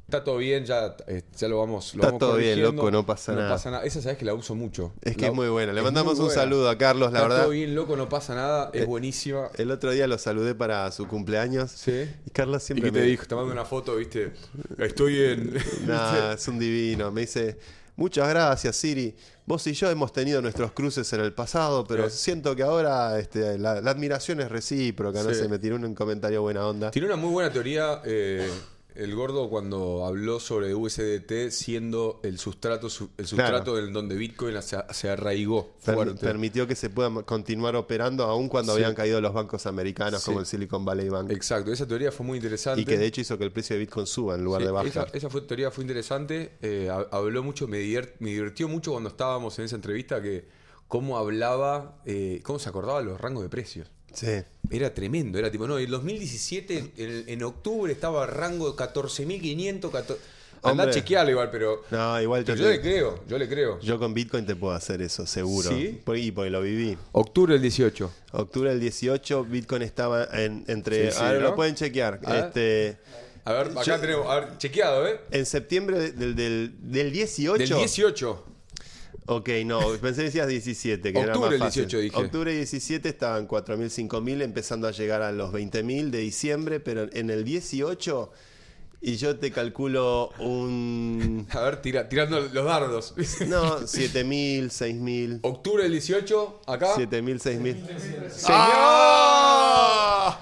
Está todo bien, ya, eh, ya lo vamos lo Está vamos todo bien, loco, no pasa nada. pasa nada. Esa sabes que la uso mucho. Es que La- es muy buena. Le mandamos un buena. saludo a Carlos, la Está verdad. Eh, todo bien, loco, no pasa nada. Es buenísima. El otro día lo saludé para su cumpleaños. Sí. Y Carlos ¿Y siempre te me- dijo? Te mando una foto, viste. Estoy en. Nah, es un divino. Me dice, muchas gracias, Siri. Vos y yo hemos tenido nuestros cruces en el pasado, pero Sí. siento que ahora este, la, la admiración es recíproca. No Sí. sé, me tiró un comentario buena onda. Tiene una muy buena teoría eh, el gordo cuando habló sobre USDT siendo el sustrato, su- el sustrato en donde Bitcoin se, se arraigó Per- permitió que se pueda continuar operando aun cuando Sí. habían caído los bancos americanos Sí. como el Silicon Valley Bank. Exacto, esa teoría fue muy interesante. Y que de hecho hizo que el precio de Bitcoin suba en lugar Sí, de bajar. esa, esa fue, teoría fue interesante. eh, ha- habló mucho, me, divier- me divirtió mucho cuando estábamos en esa entrevista que cómo hablaba, eh, cómo se acordaba los rangos de precios. Sí. Era tremendo, era tipo, no, en 2017, en, en octubre estaba rango de 14.500, 14... Andá a Hombre. chequearlo igual, pero, No, igual yo, pero yo te- le creo, yo le creo. yo con Bitcoin te puedo hacer eso, seguro. ¿Sí? Por- Y porque lo viví. Octubre del 18. Octubre del 18, Bitcoin estaba en, entre. Sí, sí, ahora ¿no? lo pueden chequear. A. Este, A ver, acá Yo- tenemos, a ver, chequeado, ¿eh? en septiembre del, del, del 18. Del 18. Ok, no, pensé que decías 17, que era Octubre más del fácil. 18 dije. Octubre 17 estaban 4.000, 5.000, empezando a llegar a los 20.000 de diciembre, pero en el 18, y yo te calculo un. A ver, tira- tirando los dardos. No, 7.000, 6.000. Octubre del 18, acá. 7.000, 6.000. ¡Ah!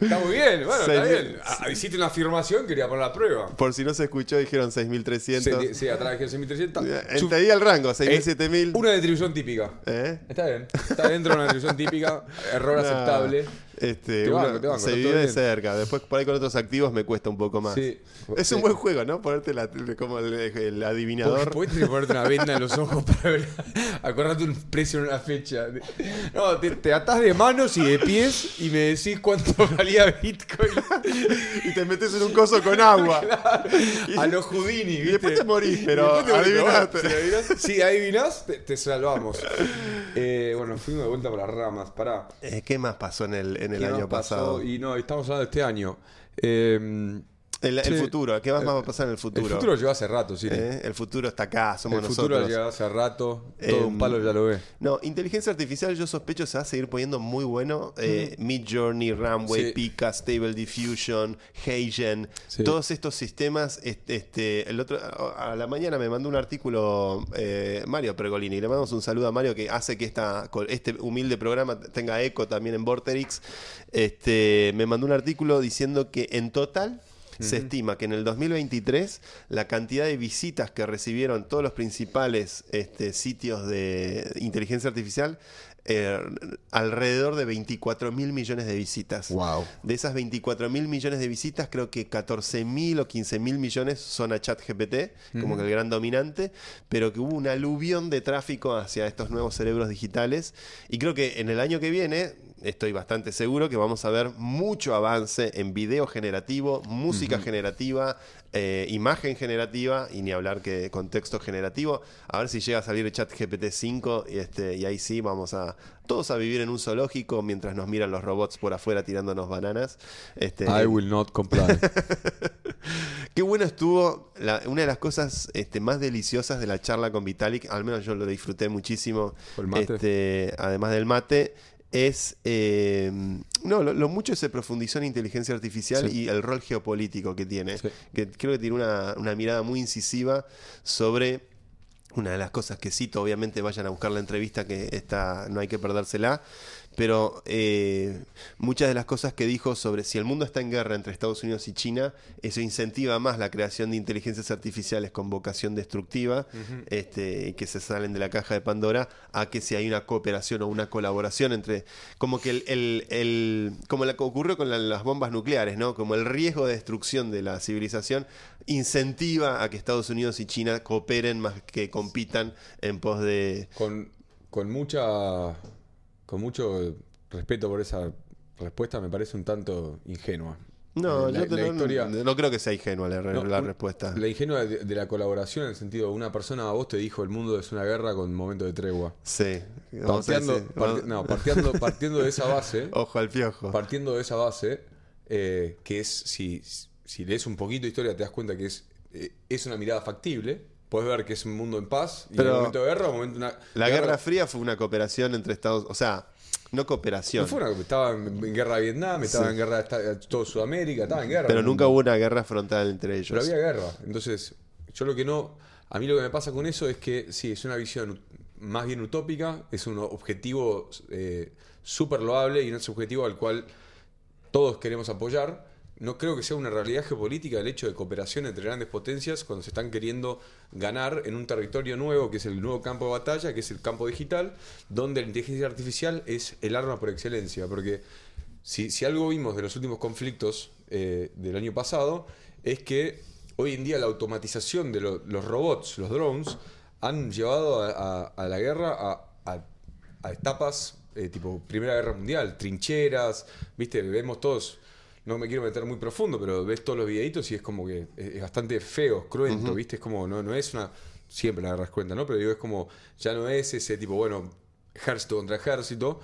Está muy bien, bueno, está bien. Ah, Hiciste una afirmación, quería poner la prueba. Por si no se escuchó, dijeron 6.300. Sí, sí, atrás de 6.300. Su- Entendí el rango, 6.000, Eh, 7.000. Una distribución típica. ¿Eh? Está bien. Está dentro de una distribución típica. Error aceptable. Este, uno banco, te banco, se vive de cerca. Después por ahí con otros activos me cuesta un poco más. Sí. Es un buen juego, ¿no? Ponerte la- como el, el adivinador. Puedes ponerte una venda en los ojos para ver, acordarte un precio en una fecha. No, te, te atás de manos y de pies y me decís cuánto valía Bitcoin. y te metes en un coso con agua. A los Houdini, Y ¿viste? después te morís, pero te adivinaste. Si adivinás, si adivinás, te, te salvamos. Eh, bueno, fuimos de vuelta por las ramas. Pará. Eh, ¿Qué más pasó en el, en el ¿Qué año pasó? pasado? Y no, estamos hablando de este año. Eh, El, futuro, ¿qué más va a pasar en el futuro? el futuro lleva hace rato, sí. ¿Eh? El futuro está acá, somos el futuro nosotros. lleva hace rato. Todo un Em, palo ya lo ve. No, inteligencia artificial yo sospecho se va a seguir poniendo muy bueno. Eh, Mid Journey, Runway, Sí. Pika, Stable Diffusion, Heigen, Sí. todos estos sistemas. Este, este, el otro a la mañana me mandó un artículo eh, Mario Pregolini. Le mandamos un saludo a Mario que hace que esta, este humilde programa tenga eco también en Vorterix. Este, me mandó un artículo diciendo que en total se estima que en el 2023 la cantidad de visitas que recibieron todos los principales este, sitios de inteligencia artificial, eh, alrededor de 24 mil millones de visitas. Wow. De esas 24 mil millones de visitas, creo que 14 mil o 15 mil millones son a ChatGPT, como que el gran dominante, pero que hubo un aluvión de tráfico hacia estos nuevos cerebros digitales. Y creo que en el año que viene, estoy bastante seguro que vamos a ver mucho avance en video generativo, música generativa, eh, imagen generativa y ni hablar que contexto generativo. A ver si llega a salir ChatGPT 5 y, este, y ahí sí vamos a todos a vivir en un zoológico mientras nos miran los robots por afuera tirándonos bananas. Este, I will not comply. Qué bueno estuvo. la- una de las cosas este, más deliciosas de la charla con Vitalik, al menos yo lo disfruté muchísimo. ¿Por el mate? este, además del mate, es. eh, no, lo, lo mucho se profundizó en inteligencia artificial Sí. y el rol geopolítico que tiene. Sí. Que creo que tiene una, una mirada muy incisiva sobre una de las cosas que cito, obviamente vayan a buscar la entrevista que está, no hay que perdérsela, pero eh, muchas de las cosas que dijo sobre si el mundo está en guerra entre Estados Unidos y China, eso incentiva más la creación de inteligencias artificiales con vocación destructiva, este, que se salen de la caja de Pandora, a que si hay una cooperación o una colaboración entre, como que el, el- el- como la que ocurrió con la- las bombas nucleares, ¿no? Como el riesgo de destrucción de la civilización incentiva a que Estados Unidos y China cooperen más que compitan en pos de Con, con mucha. Con mucho respeto por esa respuesta, me parece un tanto ingenua. No, la, yo te- la no, historia. no- no creo que sea ingenua la, No, la respuesta. La ingenua de, de la colaboración en el sentido, una persona a vos te dijo el mundo es una guerra con momento de tregua. Sí. Vamos a Partiendo, decir- no, partiendo, partiendo de esa base, Ojo al piojo. partiendo de esa base, eh, que es, si, si lees un poquito de historia, te das cuenta que es, eh, es una mirada factible. Puedes ver que es un mundo en paz y Pero- en momento de guerra, un momento de una. La Guerra Fría fue una cooperación entre Estados O sea, no cooperación. No fue una, estaba en, guerra de Vietnam, estaba Sí. en guerra de todo Sudamérica, estaba en guerra. pero el nunca mundo. hubo una guerra frontal entre ellos. Pero había guerra. Entonces, yo lo que no. A mí lo que me pasa con eso es que sí, es una visión más bien utópica, es un objetivo eh, súper loable y un objetivo al cual todos queremos apoyar. No creo que sea una realidad geopolítica el hecho de cooperación entre grandes potencias cuando se están queriendo ganar en un territorio nuevo, que es el nuevo campo de batalla, que es el campo digital, donde la inteligencia artificial es el arma por excelencia. Porque si, si algo vimos de los últimos conflictos eh, del año pasado, es que hoy en día la automatización de lo- los robots, los drones, han llevado a, la guerra a etapas eh, tipo Primera Guerra Mundial, trincheras, viste, vemos todos, no me quiero meter muy profundo, pero ves todos los videitos y es como que es, bastante feo, cruento, viste, es como, no, no es una, siempre la guerra es cuenta, ¿no? Pero digo, es como, ya no es ese tipo, bueno, ejército contra ejército,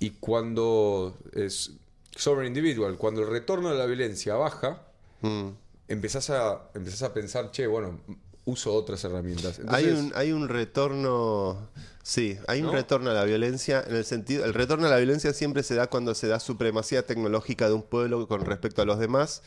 y cuando es sovereign individual, cuando el retorno de la violencia baja, Mm. empezás a, empezás a pensar, che, bueno, uso otras herramientas. hay, un, hay un retorno. Sí, hay un ¿No? retorno a la violencia. En el sentido. El retorno a la violencia siempre se da cuando se da supremacía tecnológica de un pueblo con respecto a los demás.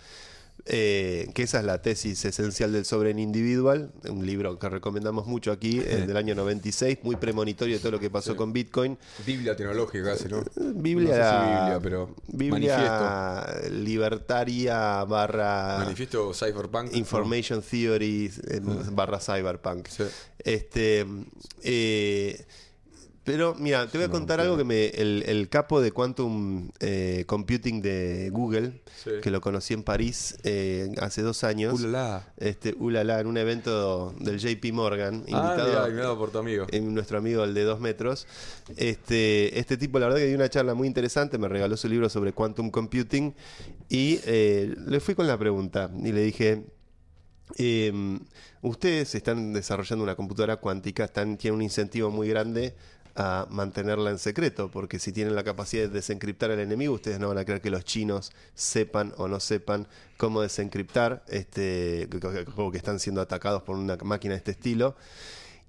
Eh, que esa es la tesis esencial del Sovereign Individual, un libro que recomendamos mucho aquí, el del año 96, muy premonitorio de todo lo que pasó con Bitcoin. Biblia tecnológica casi, ¿no? Biblia, No sé si Biblia, pero Biblia libertaria barra Manifiesto Cypherpunk. Information Theory eh, barra Cyberpunk. Sí. Este, eh, pero mira, te voy a contar algo que me, el, el capo de Quantum eh, Computing de Google, Sí. que lo conocí en París eh, hace dos años. Ulala. Este, ulala, en un evento del JP Morgan, Ah, invitado mirá, invitado por tu amigo. eh, nuestro amigo el de dos metros. Este, este tipo, la verdad que dio una charla muy interesante, me regaló su libro sobre quantum computing y eh, le fui con la pregunta y le dije, eh, ustedes están desarrollando una computadora cuántica, están, tienen un incentivo muy grande a mantenerla en secreto, porque si tienen la capacidad de desencriptar al enemigo, ustedes no van a creer que los chinos sepan o no sepan cómo desencriptar, este, como que están siendo atacados por una máquina de este estilo.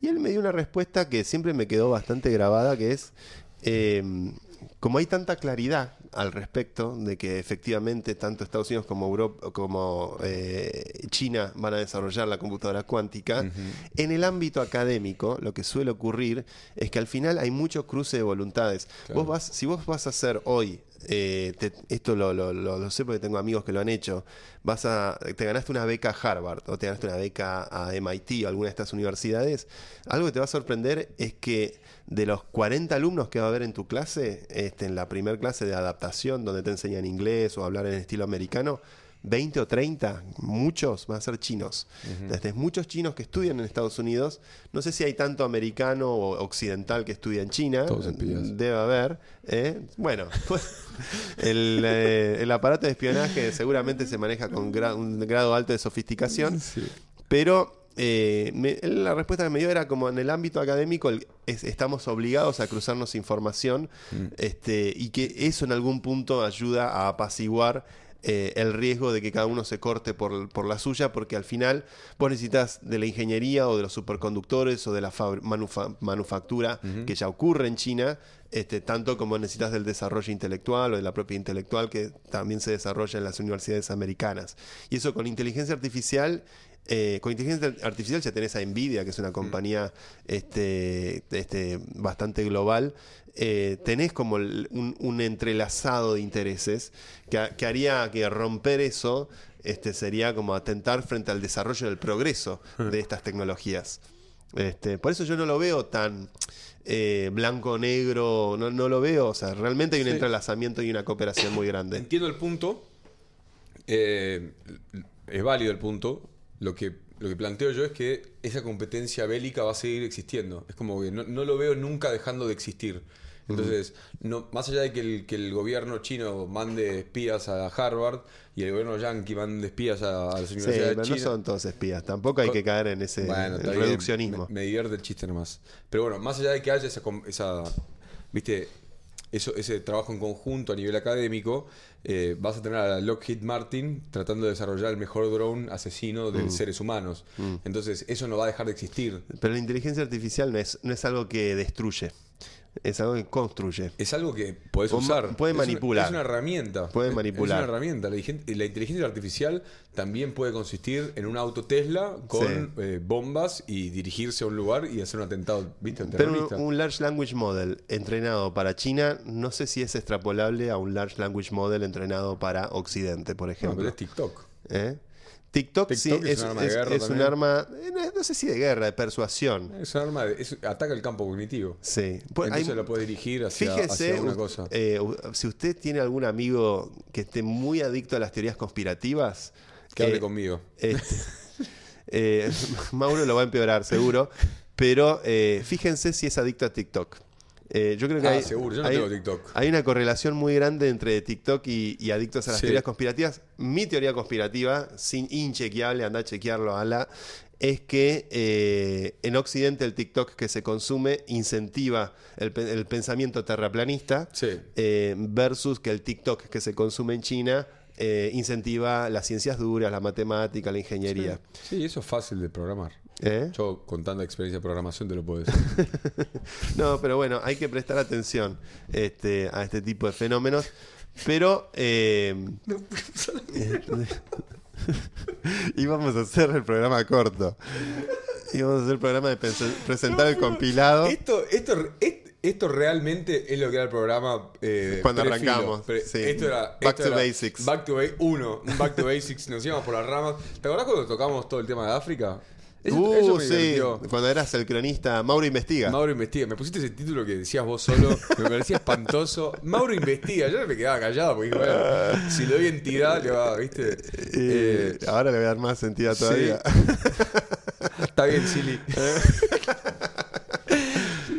Y él me dio una respuesta que siempre me quedó bastante grabada, que es, eh, como hay tanta claridad al respecto de que efectivamente tanto Estados Unidos como Europa, como eh, China van a desarrollar la computadora cuántica, en el ámbito académico lo que suele ocurrir es que al final hay mucho cruce de voluntades. Claro. Vos vas, si vos vas a hacer hoy eh, te- esto lo, lo- lo- lo sé porque tengo amigos que lo han hecho. Vas a, te ganaste una beca a Harvard o te ganaste una beca a MIT o alguna de estas universidades. Algo que te va a sorprender es que de los 40 alumnos que va a haber en tu clase, este, en la primer clase de adaptación, donde te enseñan inglés o hablar en estilo americano, 20 o 30, muchos van a ser chinos. Desde muchos chinos que estudian en Estados Unidos, no sé si hay tanto americano o occidental que estudia en China, debe haber. ¿eh? Bueno, pues, el, eh, el aparato de espionaje seguramente se maneja con gra- un grado alto de sofisticación, pero eh, me- la respuesta que me dio era como en el ámbito académico el- es- estamos obligados a cruzarnos información este, y que eso en algún punto ayuda a apaciguar eh, el riesgo de que cada uno se corte por, por la suya, porque al final vos necesitas de la ingeniería o de los superconductores o de la manufa- manufactura que ya ocurre en China, este, tanto como necesitas del desarrollo intelectual o de la propia intelectual que también se desarrolla en las universidades americanas. Y eso con inteligencia artificial eh, con inteligencia artificial ya tenés a Nvidia, que es una compañía este, este, bastante global. Eh, tenés como un, un entrelazado de intereses que, ha- que haría que romper eso este, sería como atentar frente al desarrollo del progreso de estas tecnologías. Este, por eso yo no lo veo tan eh, blanco-negro, no, no lo veo. O sea, realmente hay un Sí. entrelazamiento y una cooperación muy grande. Entiendo el punto. eh, es válido el punto. Lo que, lo que planteo yo es que esa competencia bélica va a seguir existiendo. Es como que no, no lo veo nunca dejando de existir. Entonces, no, más allá de que el, que el gobierno chino mande espías a Harvard y el gobierno yankee mande espías a, a las Sí, universidades pero no chinas. son todos espías. Tampoco hay que caer en ese Bueno, reduccionismo. Me, me divierte el chiste nomás. Pero bueno, más allá de que haya esa, esa viste, eso, ese trabajo en conjunto a nivel académico, eh, vas a tener a Lockheed Martin tratando de desarrollar el mejor drone asesino Mm. de seres humanos. Entonces, eso no va a dejar de existir. Pero la inteligencia artificial no es, no es algo que destruye, es algo que construye. Es algo que ma- usar. puede Es una- manipular. es una herramienta. Puede manipular. Es una herramienta. La, igen- la inteligencia artificial también puede consistir en un auto Tesla con Sí. eh, bombas y dirigirse a un lugar y hacer un atentado, ¿viste? Un Pero un Large Language Model entrenado para China, no sé si es extrapolable a un Large Language Model entrenado para Occidente, por No, ejemplo. pero es TikTok. ¿Eh? TikTok, sí es, es un arma es- guerra es un también. arma, eh, no, no sé si de guerra, de persuasión. Es un arma, de- ataca el campo cognitivo. Sí. Pues Entonces hay- lo puede dirigir hacia, Fíjese, hacia una cosa. eh, si usted tiene algún amigo que esté muy adicto a las teorías conspirativas, que hable eh, conmigo. este, eh, Mauro lo va a empeorar, seguro. Pero fíjense si es adicto a TikTok. Eh, yo creo que Ah, hay, seguro, yo no hay- tengo TikTok. hay una correlación muy grande entre TikTok y, y adictos a las Sí. teorías conspirativas. Mi teoría conspirativa, sin inchequeable, anda a chequearlo, ala, es que eh, en Occidente el TikTok que se consume incentiva el, pe- el pensamiento terraplanista Sí. eh, versus que el TikTok que se consume en China eh, incentiva las ciencias duras, la matemática, la ingeniería. Sí, eso es fácil de programar. ¿Eh? Yo, con tanta experiencia de programación, te lo puedo decir. No, pero bueno, hay que prestar atención este, a este tipo de fenómenos. Pero eh, íbamos a hacer el programa corto. Íbamos a hacer el programa de presentar el compilado. esto, esto, est- esto realmente es lo que era el programa eh, Cuando prefilo. arrancamos, sí. Esto era, Back esto to era basics. Back to ba- uno, un Back to Basics. Nos íbamos por las ramas. ¿Te acordás cuando tocamos todo el tema de África? Eso, Uh, eso me sí, divirtió. cuando eras el cronista, Mauro investiga. Mauro investiga. Me pusiste ese título que decías vos solo. Me parecía espantoso. Mauro investiga. Yo me quedaba callado porque bueno, si le doy entidad, le va, ¿viste? Eh, Eh, ahora le voy a dar más sentido todavía. está bien, Silly.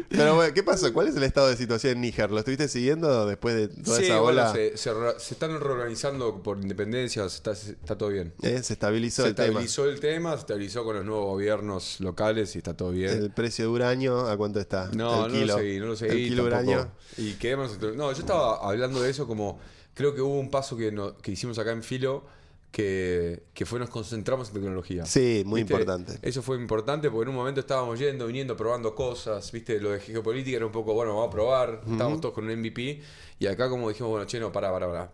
Pero bueno, ¿qué pasó? ¿Cuál es el estado de situación en Níger? ¿Lo estuviste siguiendo después de toda Sí, esa bueno, ola? se, se se están reorganizando por independencias. Está, está todo bien. Eh, Se estabilizó Se el tema. estabilizó el tema, se estabilizó con los nuevos gobiernos locales y está todo bien. El precio de uranio, ¿a cuánto está? No, el no kilo. lo seguí, no lo seguí. El kilo uranio. Y quedémonos. No, yo estaba hablando de eso como. Creo que hubo un paso que, no- que hicimos acá en Filo que, que fue nos concentramos en tecnología. Sí, muy ¿Viste? importante. Eso fue importante porque en un momento estábamos yendo, viniendo, probando cosas. ¿Viste? Lo de geopolítica era un poco, bueno, vamos a probar. Estábamos todos con un MVP. Y acá, como dijimos, bueno, che, no, pará, pará, pará.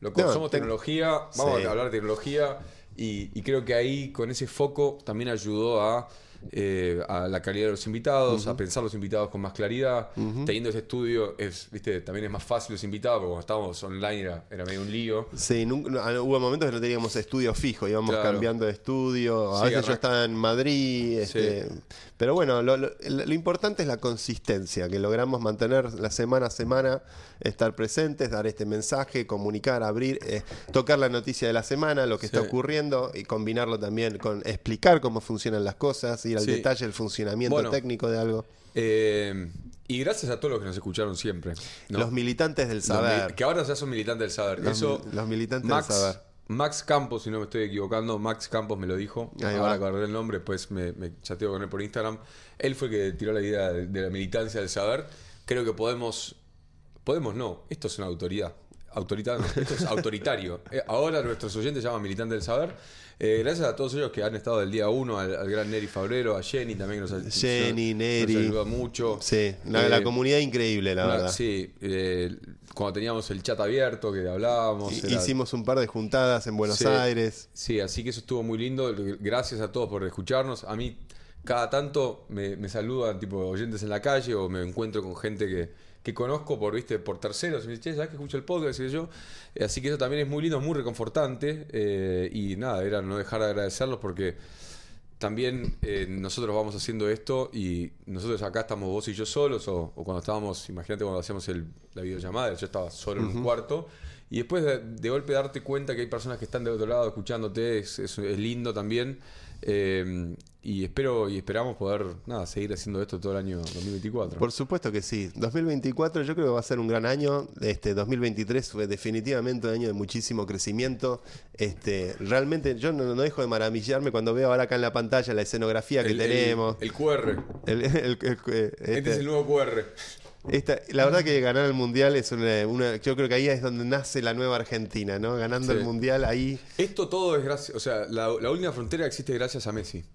No, somos te- tecnología, vamos Sí. a hablar de tecnología. Y, y creo que ahí, con ese foco, también ayudó a, eh, a la calidad de los invitados, a pensar los invitados con más claridad. Teniendo ese estudio, es, ¿viste? también es más fácil los invitados, porque cuando estábamos online era, era medio un lío. Sí, nun- no, ah, hubo momentos que no teníamos estudio fijo, íbamos Claro. cambiando de estudio. A Sí, veces yo estaba en Madrid. este, Pero bueno, lo, lo- lo importante es la consistencia, que logramos mantener la semana a semana, estar presentes, dar este mensaje, comunicar, abrir, eh, tocar la noticia de la semana, lo que está ocurriendo y combinarlo también con explicar cómo funcionan las cosas, ir al Sí. detalle, el funcionamiento Bueno. técnico de algo. Eh, y gracias a todos los que nos escucharon siempre. ¿no? Los militantes del saber. mil- que ahora ya son militantes del saber. Los Eso, los militantes Max, del saber. Max Campos, si no me estoy equivocando, Max Campos me lo dijo. Ahí ahora acordé el nombre, después me, me chateo con él por Instagram. Él fue el que tiró la idea de, de la militancia del saber. Creo que podemos. Podemos no, esto es una autoridad. Autoritario. Esto es autoritario. Eh, ahora nuestros oyentes llaman militantes del saber. Eh, gracias a todos ellos que han estado del día uno, al, al gran Neri Fabrero, a Jenny también que nos, Jenny, nos- Neri. nos ayuda mucho. Sí, la, Eh, la comunidad increíble, la una- verdad. Sí, eh, cuando teníamos el chat abierto que hablábamos. Era- Hicimos un par de juntadas en Buenos Sí. Aires. Sí, así que eso estuvo muy lindo. Gracias a todos por escucharnos. A mí, cada tanto me, me saludan tipo oyentes en la calle o me encuentro con gente que, que conozco por, viste, por terceros. Y me dicen, che, ¿sabes que escucho el podcast? Y yo. Eh, Así que eso también es muy lindo, muy reconfortante. eh, y nada, era no dejar de agradecerlos porque también eh, nosotros vamos haciendo esto y nosotros acá estamos vos y yo solos o, o cuando estábamos, imagínate cuando hacíamos el- la videollamada, yo estaba solo en un cuarto y después de, de golpe darte cuenta que hay personas que están de otro lado escuchándote es, es- es lindo también eh, y espero y esperamos poder nada seguir haciendo esto todo el año 2024. Por supuesto que sí. 2024 yo creo que va a ser un gran año. Este 2023 fue definitivamente un año de muchísimo crecimiento. Este, realmente yo no, no dejo de maravillarme cuando veo ahora acá en la pantalla la escenografía que El- tenemos. El, QR. El- el- el- Este, este- es el nuevo QR. Esta- la verdad que ganar el mundial es una, una- yo creo que ahí es donde nace la nueva Argentina, ¿no? Ganando Sí. el mundial ahí. Esto todo es gracias, o sea, la, la única frontera existe gracias a Messi.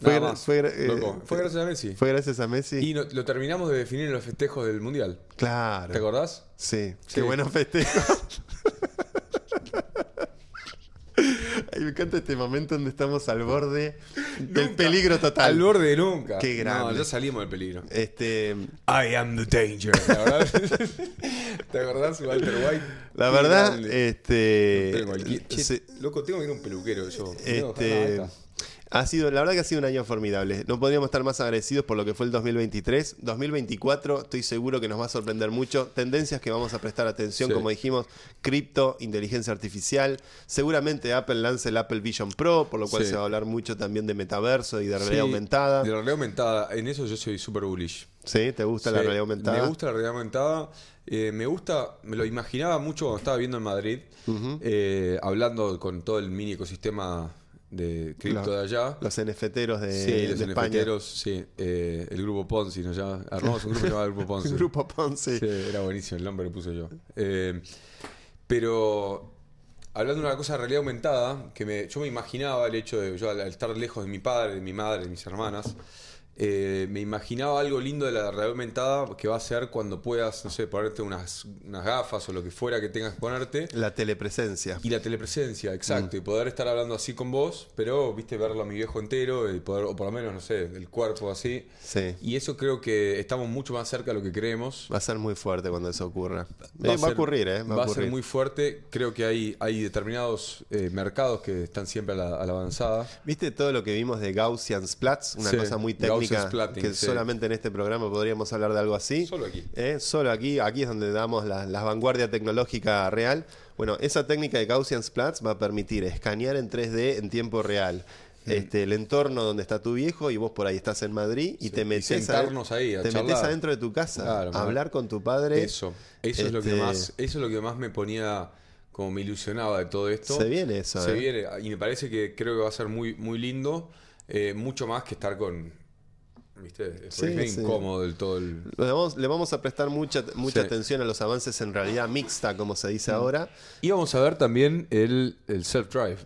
Fue más. eh, Loco, fue gracias a Messi. Fue gracias a Messi. Y no- lo terminamos de definir en los festejos del Mundial. claro. ¿Te acordás? Sí, Sí. qué buenos festejos. me encanta este momento donde estamos al borde del Nunca. peligro total. Al borde de nunca. Qué grande. No, ya salimos del peligro. Este, I am the danger. ¿Te acordás? ¿Te acordás, Walter White? la verdad, grande. este, Che, sí, Loco, tengo que ir a un peluquero yo. Tengo este, bajar ha sido, la verdad que ha sido un año formidable. No podríamos estar más agradecidos por lo que fue el 2023. 2024, estoy seguro que nos va a sorprender mucho. Tendencias que vamos a prestar atención, Sí. como dijimos, cripto, inteligencia artificial. Seguramente Apple lance el Apple Vision Pro, por lo cual Sí. se va a hablar mucho también de metaverso y de realidad Sí, aumentada. De realidad aumentada. En eso yo soy súper bullish. ¿Sí? ¿Te gusta la realidad aumentada? Me gusta la realidad aumentada. Eh, me gusta, me lo imaginaba mucho cuando estaba viendo en Madrid, eh, hablando con todo el mini ecosistema de cripto de allá. Los NFTeros de, sí, los de España. Sí. eh, el grupo Ponzi, ¿no? Ya, armamos un grupo llamado Grupo Ponzi. El grupo Ponce. Sí, era buenísimo, el nombre lo puse yo. Eh, pero hablando de una cosa de realidad aumentada, que me, yo me imaginaba el hecho de yo al al estar lejos de mi padre, de mi madre, de mis hermanas, eh, me imaginaba algo lindo de la realidad aumentada que va a ser cuando puedas, no sé, ponerte unas, unas gafas o lo que fuera que tengas que ponerte. La telepresencia. Y la telepresencia, exacto, y poder estar hablando así con vos, pero, viste, verlo a mi viejo entero, y poder, o por lo menos, no sé, el cuerpo así. Sí. Y eso creo que estamos mucho más cerca de lo que creemos. Va a ser muy fuerte cuando eso ocurra. Eh, Va, a, ser- ocurrir, ¿eh? Va, Va, a a ocurrir. ser muy fuerte. Creo que hay, hay determinados eh, mercados que están siempre a la, a la avanzada. ¿Viste todo lo que vimos de Gaussian Splats? Una Sí, cosa muy técnica que sí. solamente en este programa podríamos hablar de algo así. Solo aquí. ¿Eh? Solo aquí, aquí es donde damos la, la vanguardia tecnológica real. Bueno, esa técnica de Gaussian Splats va a permitir escanear en 3D en tiempo real. Mm. Este, el entorno donde está tu viejo y vos por ahí estás en Madrid y te metes, ahí a te metés adentro de tu casa Claro, a hablar con tu padre. Eso. Eso es lo que Este, más, eso es lo que más me ponía, como me ilusionaba de todo esto. Se viene eso, Se ¿eh? viene. Y me parece que creo que va a ser muy, muy lindo. eh, mucho más que estar con. ¿Viste? Es Sí, medio sí. incómodo del todo el. Le vamos, le vamos a prestar mucha, mucha Sí. atención a los avances en realidad mixta, como se Mm. dice ahora. Y vamos a ver también el, el self-drive.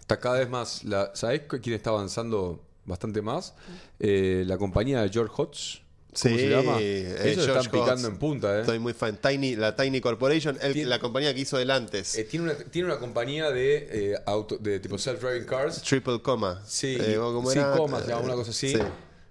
Está cada vez más. La, ¿Sabés quién está avanzando bastante más? Eh, la compañía de George Hotz. ¿Cómo Sí, se llama? eh, Ellos están picando Hotz. en punta, ¿eh? Estoy muy fan. Tiny, la Tiny Corporation, el- Tiene- la compañía que hizo del antes. Eh, tiene, una, tiene una compañía de, eh, auto, de tipo self-driving cars. Triple Coma. Sí, Eh, y- ¿o cómo sí, era? coma, se llama Eh, una cosa así. sí.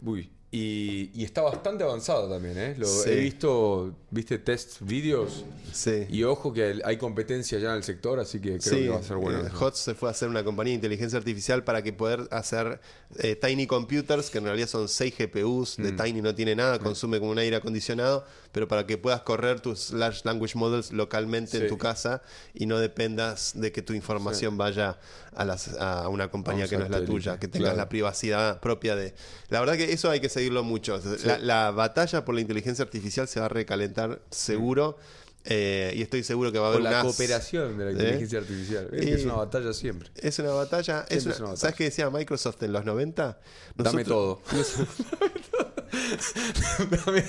Uy. Y, y está bastante avanzado también, ¿eh? Lo, Sí. He visto, viste, test videos. Sí. Y ojo que hay competencia ya en el sector, así que creo Sí, que va a ser bueno. eh, se fue a hacer una compañía de inteligencia artificial para que poder hacer eh, Tiny Computers, que en realidad son 6 GPUs, de Mm. Tiny no tiene nada, consume como un aire acondicionado, pero para que puedas correr tus Large Language Models localmente en tu casa y no dependas de que tu información vaya a, las- a una compañía que no es la tuya, que tengas claro. la privacidad propia de... La verdad que eso hay que seguirlo mucho. La, la batalla por la inteligencia artificial se va a recalentar seguro. eh, y estoy seguro que va a haber Con la unas- cooperación de la ¿Eh? inteligencia artificial. Es, una batalla siempre. es una batalla. Es Siempre una- es una batalla. ¿Sabes qué decía Microsoft en los 90? Dame todo. dame,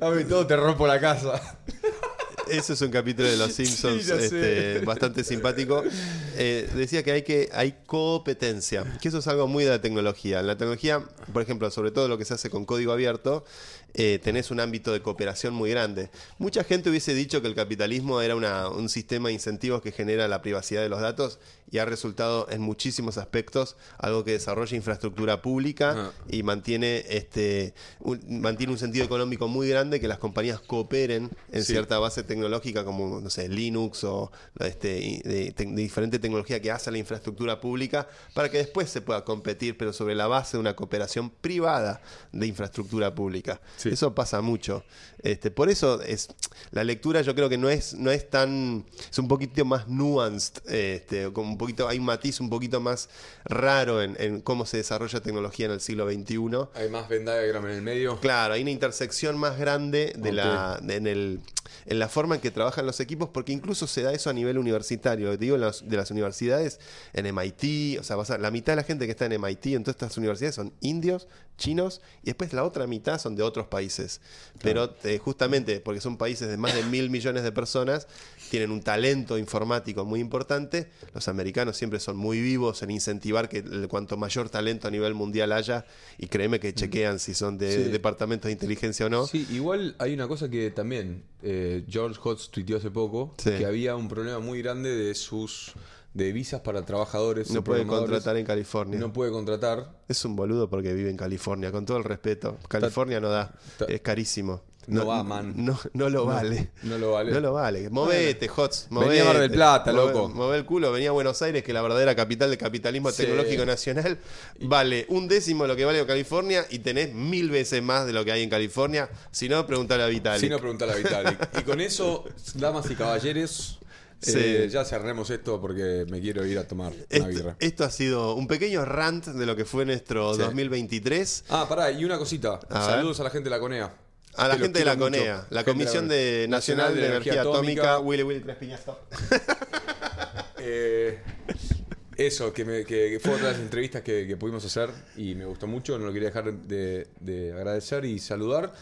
dame todo, te rompo la casa. Eso es un capítulo de Los Simpsons este, bastante simpático. Eh, decía que hay que hay competencia, que eso es algo muy de la tecnología. En la tecnología, por ejemplo, sobre todo lo que se hace con código abierto, eh, tenés un ámbito de cooperación muy grande. Mucha gente hubiese dicho que el capitalismo era una- un sistema de incentivos que genera la privacidad de los datos y ha resultado en muchísimos aspectos algo que desarrolla infraestructura pública Ah. y mantiene este un, mantiene un sentido económico muy grande que las compañías cooperen en Sí. cierta base tecnológica como no sé Linux o este de, te- de diferente tecnología que hace la infraestructura pública para que después se pueda competir pero sobre la base de una cooperación privada de infraestructura pública Sí. eso pasa mucho este por eso es la lectura yo creo que no es no es tan es un poquito más nuanced este como poquito hay un matiz un poquito más raro en, en cómo se desarrolla tecnología en el siglo XXI Hay más Venn diagram en el medio. Claro, hay una intersección más grande de la, de- en, el, en la forma en que trabajan los equipos, porque incluso se da eso a nivel universitario. Te digo, en las- de las universidades, en MIT, o sea, vas a- la mitad de la gente que está en MIT en todas estas universidades son indios, chinos, y después la otra mitad son de otros países. Pero eh, justamente porque son países de más de mil millones de personas, tienen un talento informático muy importante. Los americanos siempre son muy vivos en incentivar que el- cuanto mayor talento a nivel mundial haya, y créeme que chequean si son de Sí. departamentos de inteligencia o no. Sí, igual hay una cosa que también eh, George Hotz tuiteó hace poco, Sí. que había un problema muy grande de sus de visas para trabajadores. No puede contratar en California. No puede contratar. Es un boludo porque vive en California, con todo el respeto. California no da, Ta- es carísimo. No va, man. No, no lo vale. no lo vale. No lo vale. Movete, Hots. Vení a Movete. Mar del Plata, loco. Move el culo. Venía a Buenos Aires, que es la verdadera capital del capitalismo Sí. tecnológico nacional. Vale un décimo de lo que vale California y tenés mil veces más de lo que hay en California. Si no, preguntale a Vitalik. Si no, preguntar a Vitalik. y con eso, damas y caballeros, Sí. eh, ya cerremos esto porque me quiero ir a tomar una Esto, birra. esto ha sido un pequeño rant de lo que fue nuestro Sí. 2023. Ah, pará, y una cosita. A Saludos a la gente de la CONEA. A la gente de la quiero mucho. CONEA, la Comisión de Nacional de Energía Atómica, Willy Willy Tres Piñazos. Eh, eso, que, me- que- que fue otra de las entrevistas que, que pudimos hacer y me gustó mucho, no lo quería dejar de, de agradecer y saludar.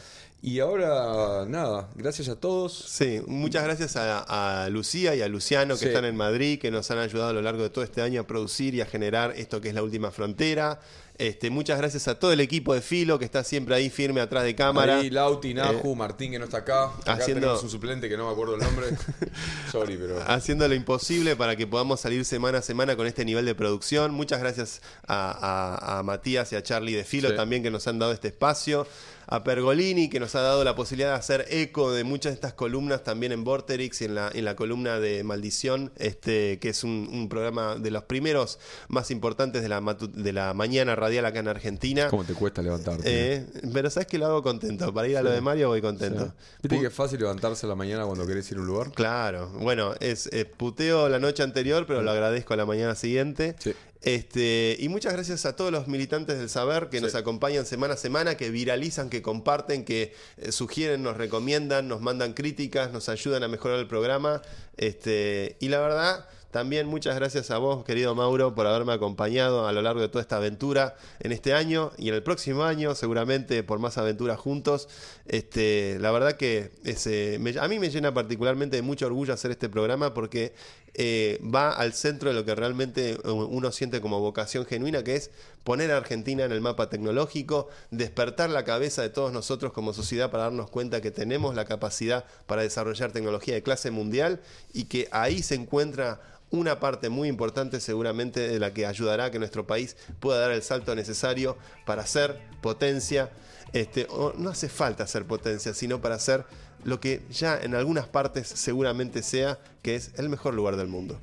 Y ahora, nada, gracias a todos. Sí, muchas gracias a, a Lucía y a Luciano que Sí. están en Madrid, que nos han ayudado a lo largo de todo este año a producir y a generar esto que es la última frontera. Este, muchas gracias a todo el equipo de Filo que está siempre ahí firme atrás de cámara. Ahí, Lauti, Naju, Martín que no está acá. Acá haciendo- un suplente que no me acuerdo el nombre. Sorry, pero... haciendo lo imposible para que podamos salir semana a semana con este nivel de producción. Muchas gracias a, a- a Matías y a Charlie de Filo Sí. también que nos han dado este espacio. A Pergolini que nos ha dado la posibilidad de hacer eco de muchas de estas columnas también en Vorterix y en la, en la columna de Maldición, este, que es un, un programa de los primeros más importantes de la, matu- de la mañana radial acá en Argentina. ¿Cómo te cuesta levantarte? Eh, pero sabes que lo hago contento. Para ir a lo de Mario voy contento. ¿Viste que es fácil levantarse a la mañana cuando querés ir a un lugar? Claro, bueno, es eh, puteo la noche anterior, pero lo agradezco a la mañana siguiente. Sí. Este, y muchas gracias a todos los militantes del saber que Sí. nos acompañan semana a semana, que viralizan, que comparten, que eh, sugieren, nos recomiendan, nos mandan críticas, nos ayudan a mejorar el programa. Este, y la verdad, también muchas gracias a vos, querido Mauro, por haberme acompañado a lo largo de toda esta aventura en este año y en el próximo año, seguramente por más aventuras juntos. Este, la verdad que eh, me- a mí me llena particularmente de mucho orgullo hacer este programa porque eh, va al centro de lo que realmente uno siente como vocación genuina, que es poner a Argentina en el mapa tecnológico, despertar la cabeza de todos nosotros como sociedad para darnos cuenta que tenemos la capacidad para desarrollar tecnología de clase mundial y que ahí se encuentra una parte muy importante seguramente de la que ayudará a que nuestro país pueda dar el salto necesario para ser potencia. Este, no hace falta ser potencia, sino para ser lo que ya en algunas partes seguramente sea, que es el mejor lugar del mundo.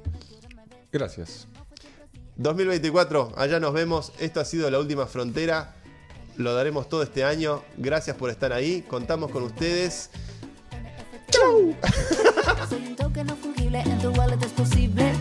Gracias. 2024, allá nos vemos. Esto ha sido la última frontera. Lo daremos todo este año. Gracias por estar ahí. Contamos con ustedes. Soy un token no fungible, en tu wallet es posible.